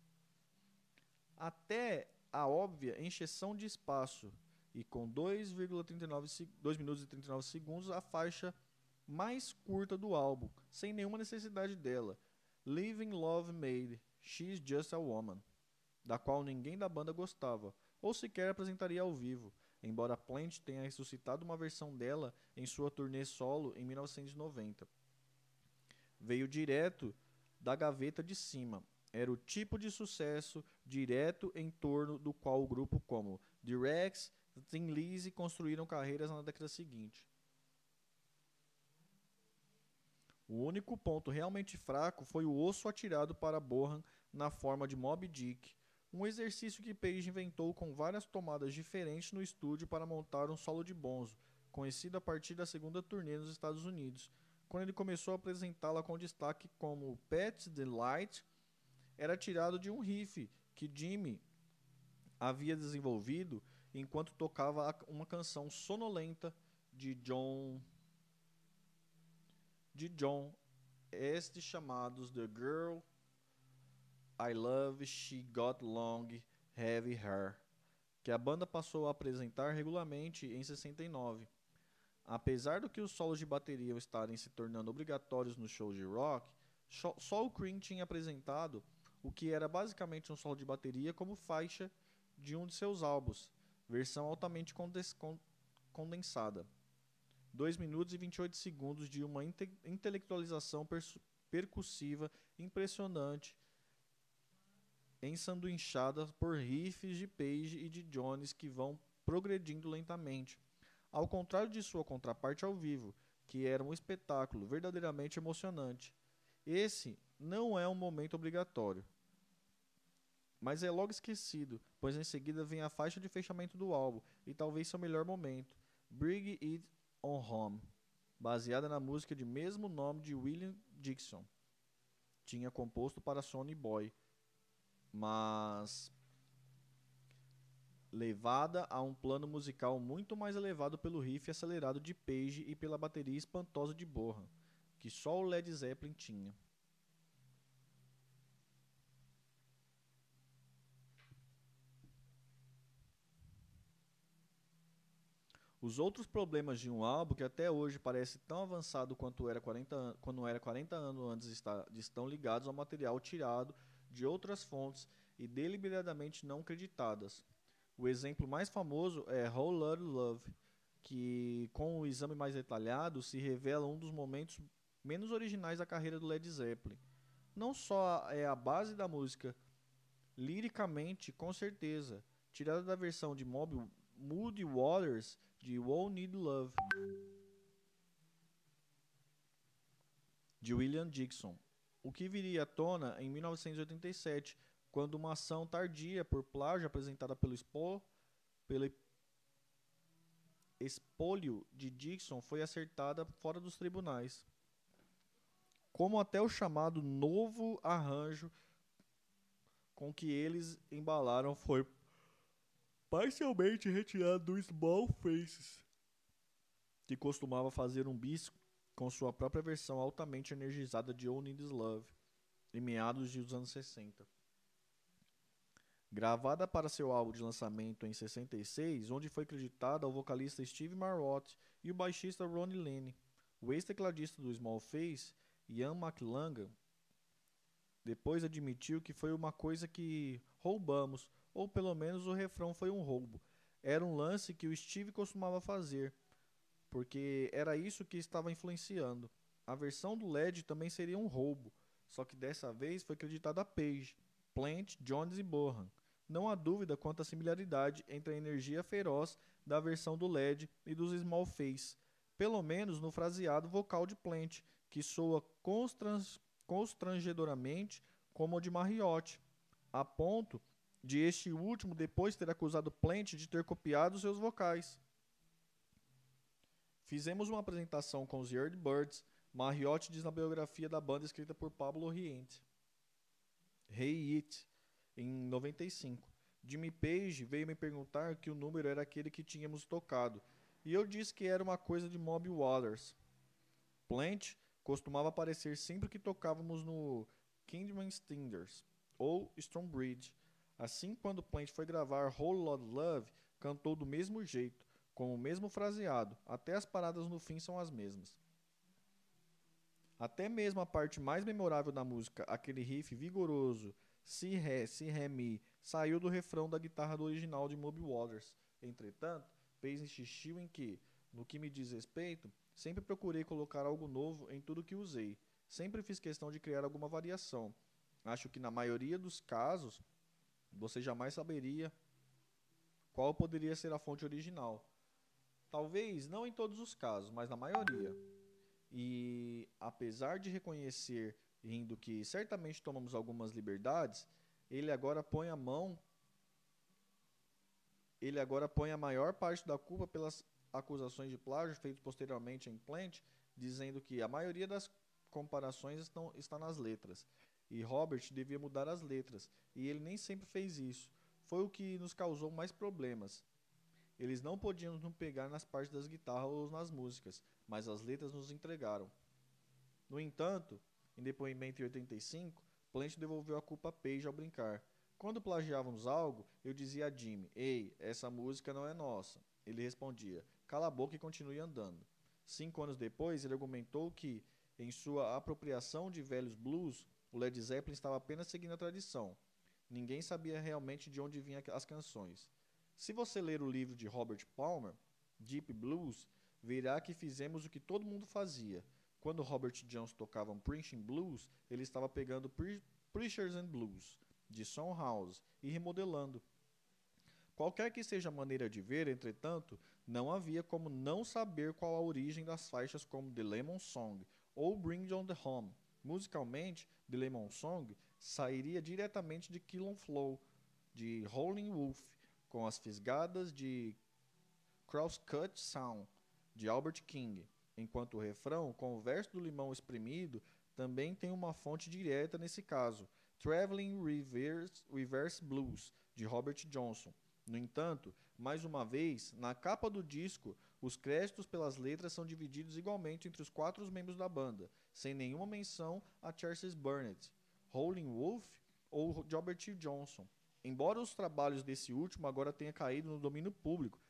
Até a óbvia encheção de espaço e com 2,39 2 minutos e 39 segundos a faixa mais curta do álbum, sem nenhuma necessidade dela, Living Love Made, She's Just a Woman, da qual ninguém da banda gostava, ou sequer apresentaria ao vivo, embora Plant tenha ressuscitado uma versão dela em sua turnê solo em 1990. Veio direto da gaveta de cima. Era o tipo de sucesso direto em torno do qual o grupo como The Rex Tim Lizzy construíram carreiras na década seguinte. O único ponto realmente fraco foi o osso atirado para Bohan na forma de Moby Dick, um exercício que Page inventou com várias tomadas diferentes no estúdio para montar um solo de bonzo, conhecido a partir da segunda turnê nos Estados Unidos, quando ele começou a apresentá-la com destaque como Pet the Light, era tirado de um riff que Jimmy havia desenvolvido enquanto tocava uma canção sonolenta de John de John, estes chamados The Girl I Love She Got Long Heavy Hair, que a banda passou a apresentar regularmente em 69. Apesar do que os solos de bateria estarem se tornando obrigatórios nos shows de rock, só o Cream tinha apresentado o que era basicamente um solo de bateria como faixa de um de seus álbuns, versão altamente condensada. 2 minutos e 28 segundos de uma inte intelectualização percussiva impressionante, ensanduichada por riffs de Page e de Jones que vão progredindo lentamente. Ao contrário de sua contraparte ao vivo, que era um espetáculo verdadeiramente emocionante. Esse não é um momento obrigatório mas é logo esquecido, pois em seguida vem a faixa de fechamento do álbum e talvez seu melhor momento, Bring It On Home, baseada na música de mesmo nome de William Dixon. Tinha composto para Sony Boy, mas levada a um plano musical muito mais elevado pelo riff acelerado de Page e pela bateria espantosa de Bohan, que só o Led Zeppelin tinha. Os outros problemas de um álbum, que até hoje parece tão avançado quanto era 40, quando era 40 anos antes, estão ligados ao material tirado de outras fontes e deliberadamente não creditadas. O exemplo mais famoso é Whole Lotta Love, que, com o exame mais detalhado, se revela um dos momentos menos originais da carreira do Led Zeppelin. Não só é a base da música, liricamente, com certeza, tirada da versão de Moby, Moody Waters de Won't Need Love, de William Dixon, o que viria à tona em 1987, quando uma ação tardia por plágio apresentada pelo, Spo, pelo espólio de Dixon foi acertada fora dos tribunais. Como até o chamado novo arranjo com que eles embalaram foi parcialmente retirado do Small Faces, que costumava fazer um bis com sua própria versão altamente energizada de All Needs Love, em meados dos anos 60. Gravada para seu álbum de lançamento em 66, onde foi creditada ao vocalista Steve Marriott e o baixista Ronnie Lane. O ex-tecladista do Small Face, Ian McLangan, depois admitiu que foi uma coisa que roubamos ou pelo menos o refrão foi um roubo. Era um lance que o Steve costumava fazer, porque era isso que estava influenciando. A versão do LED também seria um roubo, só que dessa vez foi creditada a Page, Plant, Jones e Bohan. Não há dúvida quanto à similaridade entre a energia feroz da versão do LED e dos Small Face, pelo menos no fraseado vocal de Plant, que soa constrangedoramente como o de Marriott, a ponto de este último depois ter acusado Plant de ter copiado seus vocais. Fizemos uma apresentação com os Yardbirds, Marriott diz na biografia da banda escrita por Pablo Riente. Hey It, em 95. Jimmy Page veio me perguntar que o número era aquele que tínhamos tocado, e eu disse que era uma coisa de Mob Waters. Plant costumava aparecer sempre que tocávamos no Kingdom Stinders ou Stonebridge, Assim, quando Plant foi gravar Whole Lotta Love, cantou do mesmo jeito, com o mesmo fraseado, até as paradas no fim são as mesmas. Até mesmo a parte mais memorável da música, aquele riff vigoroso, si ré, si ré mi, saiu do refrão da guitarra do original de Moby Waters. Entretanto, Pace insistiu em que, no que me diz respeito, sempre procurei colocar algo novo em tudo que usei. Sempre fiz questão de criar alguma variação. Acho que na maioria dos casos você jamais saberia qual poderia ser a fonte original. Talvez não em todos os casos, mas na maioria. E apesar de reconhecer rindo que certamente tomamos algumas liberdades, ele agora põe a mão ele agora põe a maior parte da culpa pelas acusações de plágio feitas posteriormente em Plant, dizendo que a maioria das comparações estão, está nas letras e Robert devia mudar as letras, e ele nem sempre fez isso. Foi o que nos causou mais problemas. Eles não podiam nos pegar nas partes das guitarras ou nas músicas, mas as letras nos entregaram. No entanto, em depoimento em 85, Plant devolveu a culpa a Page ao brincar. Quando plagiávamos algo, eu dizia a Jimmy: Ei, essa música não é nossa. Ele respondia: Cala a boca e continue andando. Cinco anos depois, ele argumentou que, em sua apropriação de velhos blues, o Led Zeppelin estava apenas seguindo a tradição. Ninguém sabia realmente de onde vinham as canções. Se você ler o livro de Robert Palmer, Deep Blues, verá que fizemos o que todo mundo fazia. Quando Robert Jones tocava um Preaching Blues, ele estava pegando Pre Preachers and Blues, de Son House, e remodelando. Qualquer que seja a maneira de ver, entretanto, não havia como não saber qual a origem das faixas como The Lemon Song ou Bring On The Home. Musicalmente, The Lemon Song sairia diretamente de Kill on Flow, de Howlin' Wolf, com as fisgadas de Crosscut Sound, de Albert King, enquanto o refrão, com o verso do limão espremido, também tem uma fonte direta nesse caso, Traveling Reverse, Reverse Blues, de Robert Johnson. No entanto, mais uma vez, na capa do disco, os créditos pelas letras são divididos igualmente entre os quatro membros da banda, sem nenhuma menção a Charles Burnett, Howlin' Wolf ou Robert Johnson. Embora os trabalhos desse último agora tenham caído no domínio público,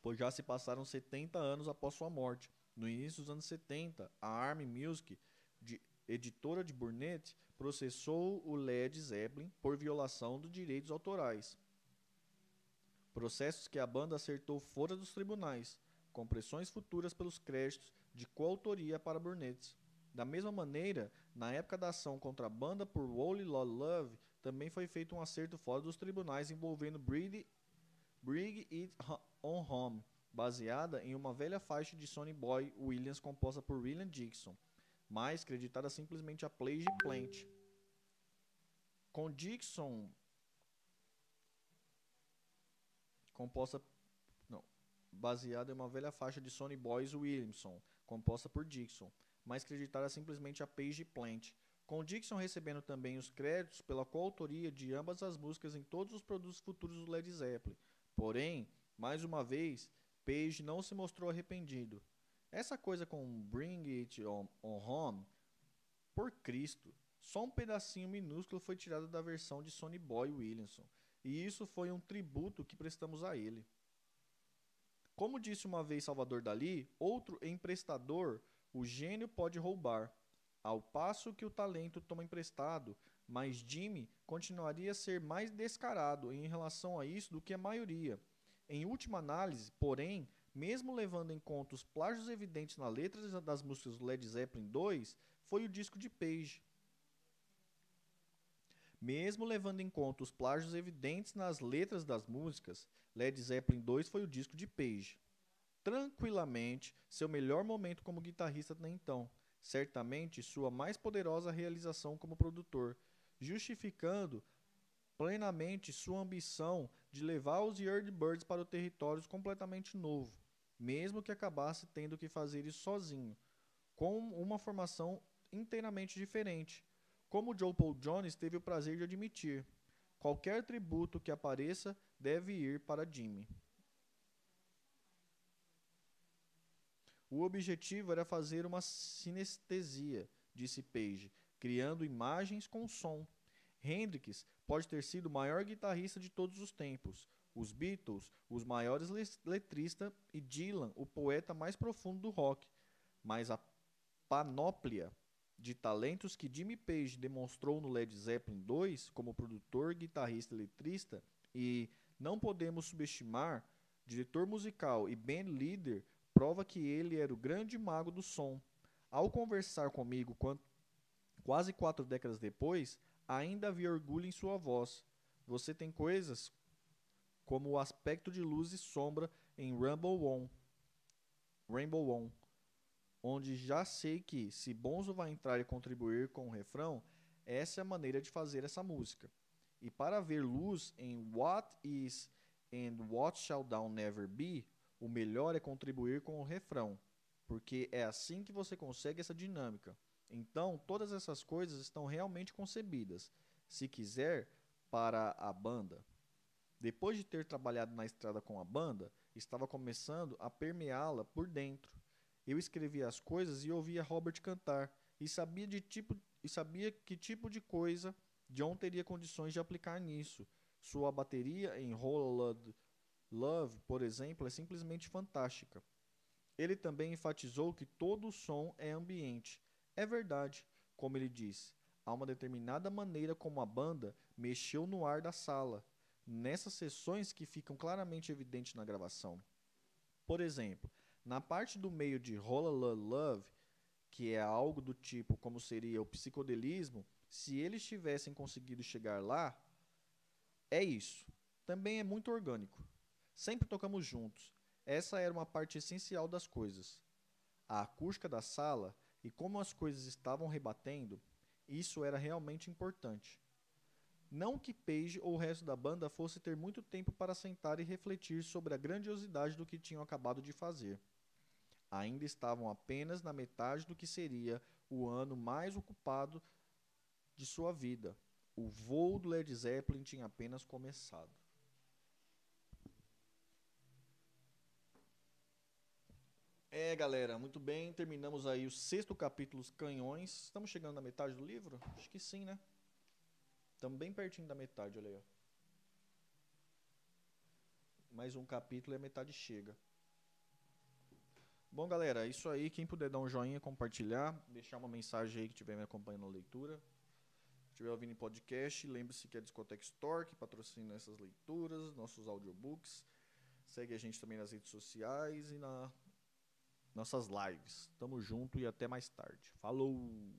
pois já se passaram 70 anos após sua morte. No início dos anos 70, a Army Music, de, editora de Burnett, processou o Led Zeppelin por violação dos direitos autorais. Processos que a banda acertou fora dos tribunais, com pressões futuras pelos créditos de coautoria para Burnett. Da mesma maneira, na época da ação contra a banda por Wally Love, também foi feito um acerto fora dos tribunais envolvendo Bring It On Home, baseada em uma velha faixa de Sonny Boy Williams composta por William Dixon, mas creditada simplesmente a Plage Plant. Com Dixon composta não, baseada em uma velha faixa de Sonny Boys Williamson, composta por Dixon, mas creditada simplesmente a Page Plant, com Dixon recebendo também os créditos pela coautoria de ambas as músicas em todos os produtos futuros do Led Zeppelin. Porém, mais uma vez, Page não se mostrou arrependido. Essa coisa com Bring It On, on Home, por Cristo, só um pedacinho minúsculo foi tirado da versão de Sonny Boy Williamson, e isso foi um tributo que prestamos a ele. Como disse uma vez Salvador Dali, outro emprestador, o gênio pode roubar, ao passo que o talento toma emprestado, mas Jimmy continuaria a ser mais descarado em relação a isso do que a maioria. Em última análise, porém, mesmo levando em conta os plágios evidentes na letra das músicas Led Zeppelin 2, foi o disco de Page. Mesmo levando em conta os plágios evidentes nas letras das músicas, Led Zeppelin 2 foi o disco de Page. Tranquilamente, seu melhor momento como guitarrista até então certamente sua mais poderosa realização como produtor, justificando plenamente sua ambição de levar os Yardbirds para o território completamente novo, mesmo que acabasse tendo que fazer isso sozinho, com uma formação inteiramente diferente. Como Joe Paul Jones teve o prazer de admitir, qualquer tributo que apareça deve ir para Jimmy. O objetivo era fazer uma sinestesia, disse Page, criando imagens com som. Hendrix pode ter sido o maior guitarrista de todos os tempos, os Beatles, os maiores letristas e Dylan, o poeta mais profundo do rock. Mas a panóplia de talentos que Jimmy Page demonstrou no Led Zeppelin 2 como produtor, guitarrista letrista e não podemos subestimar diretor musical e band leader prova que ele era o grande mago do som. Ao conversar comigo quase quatro décadas depois, ainda havia orgulho em sua voz. Você tem coisas como o aspecto de luz e sombra em Rumble On, Rainbow On, onde já sei que, se Bonzo vai entrar e contribuir com o refrão, essa é a maneira de fazer essa música. E para ver luz em What Is and What Shall Down Never Be, o melhor é contribuir com o refrão, porque é assim que você consegue essa dinâmica. Então, todas essas coisas estão realmente concebidas, se quiser, para a banda. Depois de ter trabalhado na estrada com a banda, estava começando a permeá-la por dentro. Eu escrevia as coisas e ouvia Robert cantar, e sabia, de tipo, e sabia que tipo de coisa John teria condições de aplicar nisso. Sua bateria em Rolled Love, por exemplo, é simplesmente fantástica. Ele também enfatizou que todo som é ambiente. É verdade, como ele disse, há uma determinada maneira como a banda mexeu no ar da sala, nessas sessões que ficam claramente evidentes na gravação. Por exemplo, na parte do meio de Rolla Love, que é algo do tipo como seria o psicodelismo, se eles tivessem conseguido chegar lá, é isso. Também é muito orgânico. Sempre tocamos juntos. Essa era uma parte essencial das coisas. A acústica da sala e como as coisas estavam rebatendo, isso era realmente importante. Não que Page ou o resto da banda fosse ter muito tempo para sentar e refletir sobre a grandiosidade do que tinham acabado de fazer. Ainda estavam apenas na metade do que seria o ano mais ocupado de sua vida. O voo do Led Zeppelin tinha apenas começado. É, galera, muito bem. Terminamos aí o sexto capítulo, os canhões. Estamos chegando na metade do livro? Acho que sim, né? Estamos bem pertinho da metade, olha aí. Ó. Mais um capítulo e a metade chega. Bom, galera, é isso aí. Quem puder dar um joinha, compartilhar, deixar uma mensagem aí que estiver me acompanhando na leitura. Se estiver ouvindo em podcast, lembre-se que é a Discoteca Store que patrocina essas leituras, nossos audiobooks. Segue a gente também nas redes sociais e na nossas lives. Tamo junto e até mais tarde. Falou!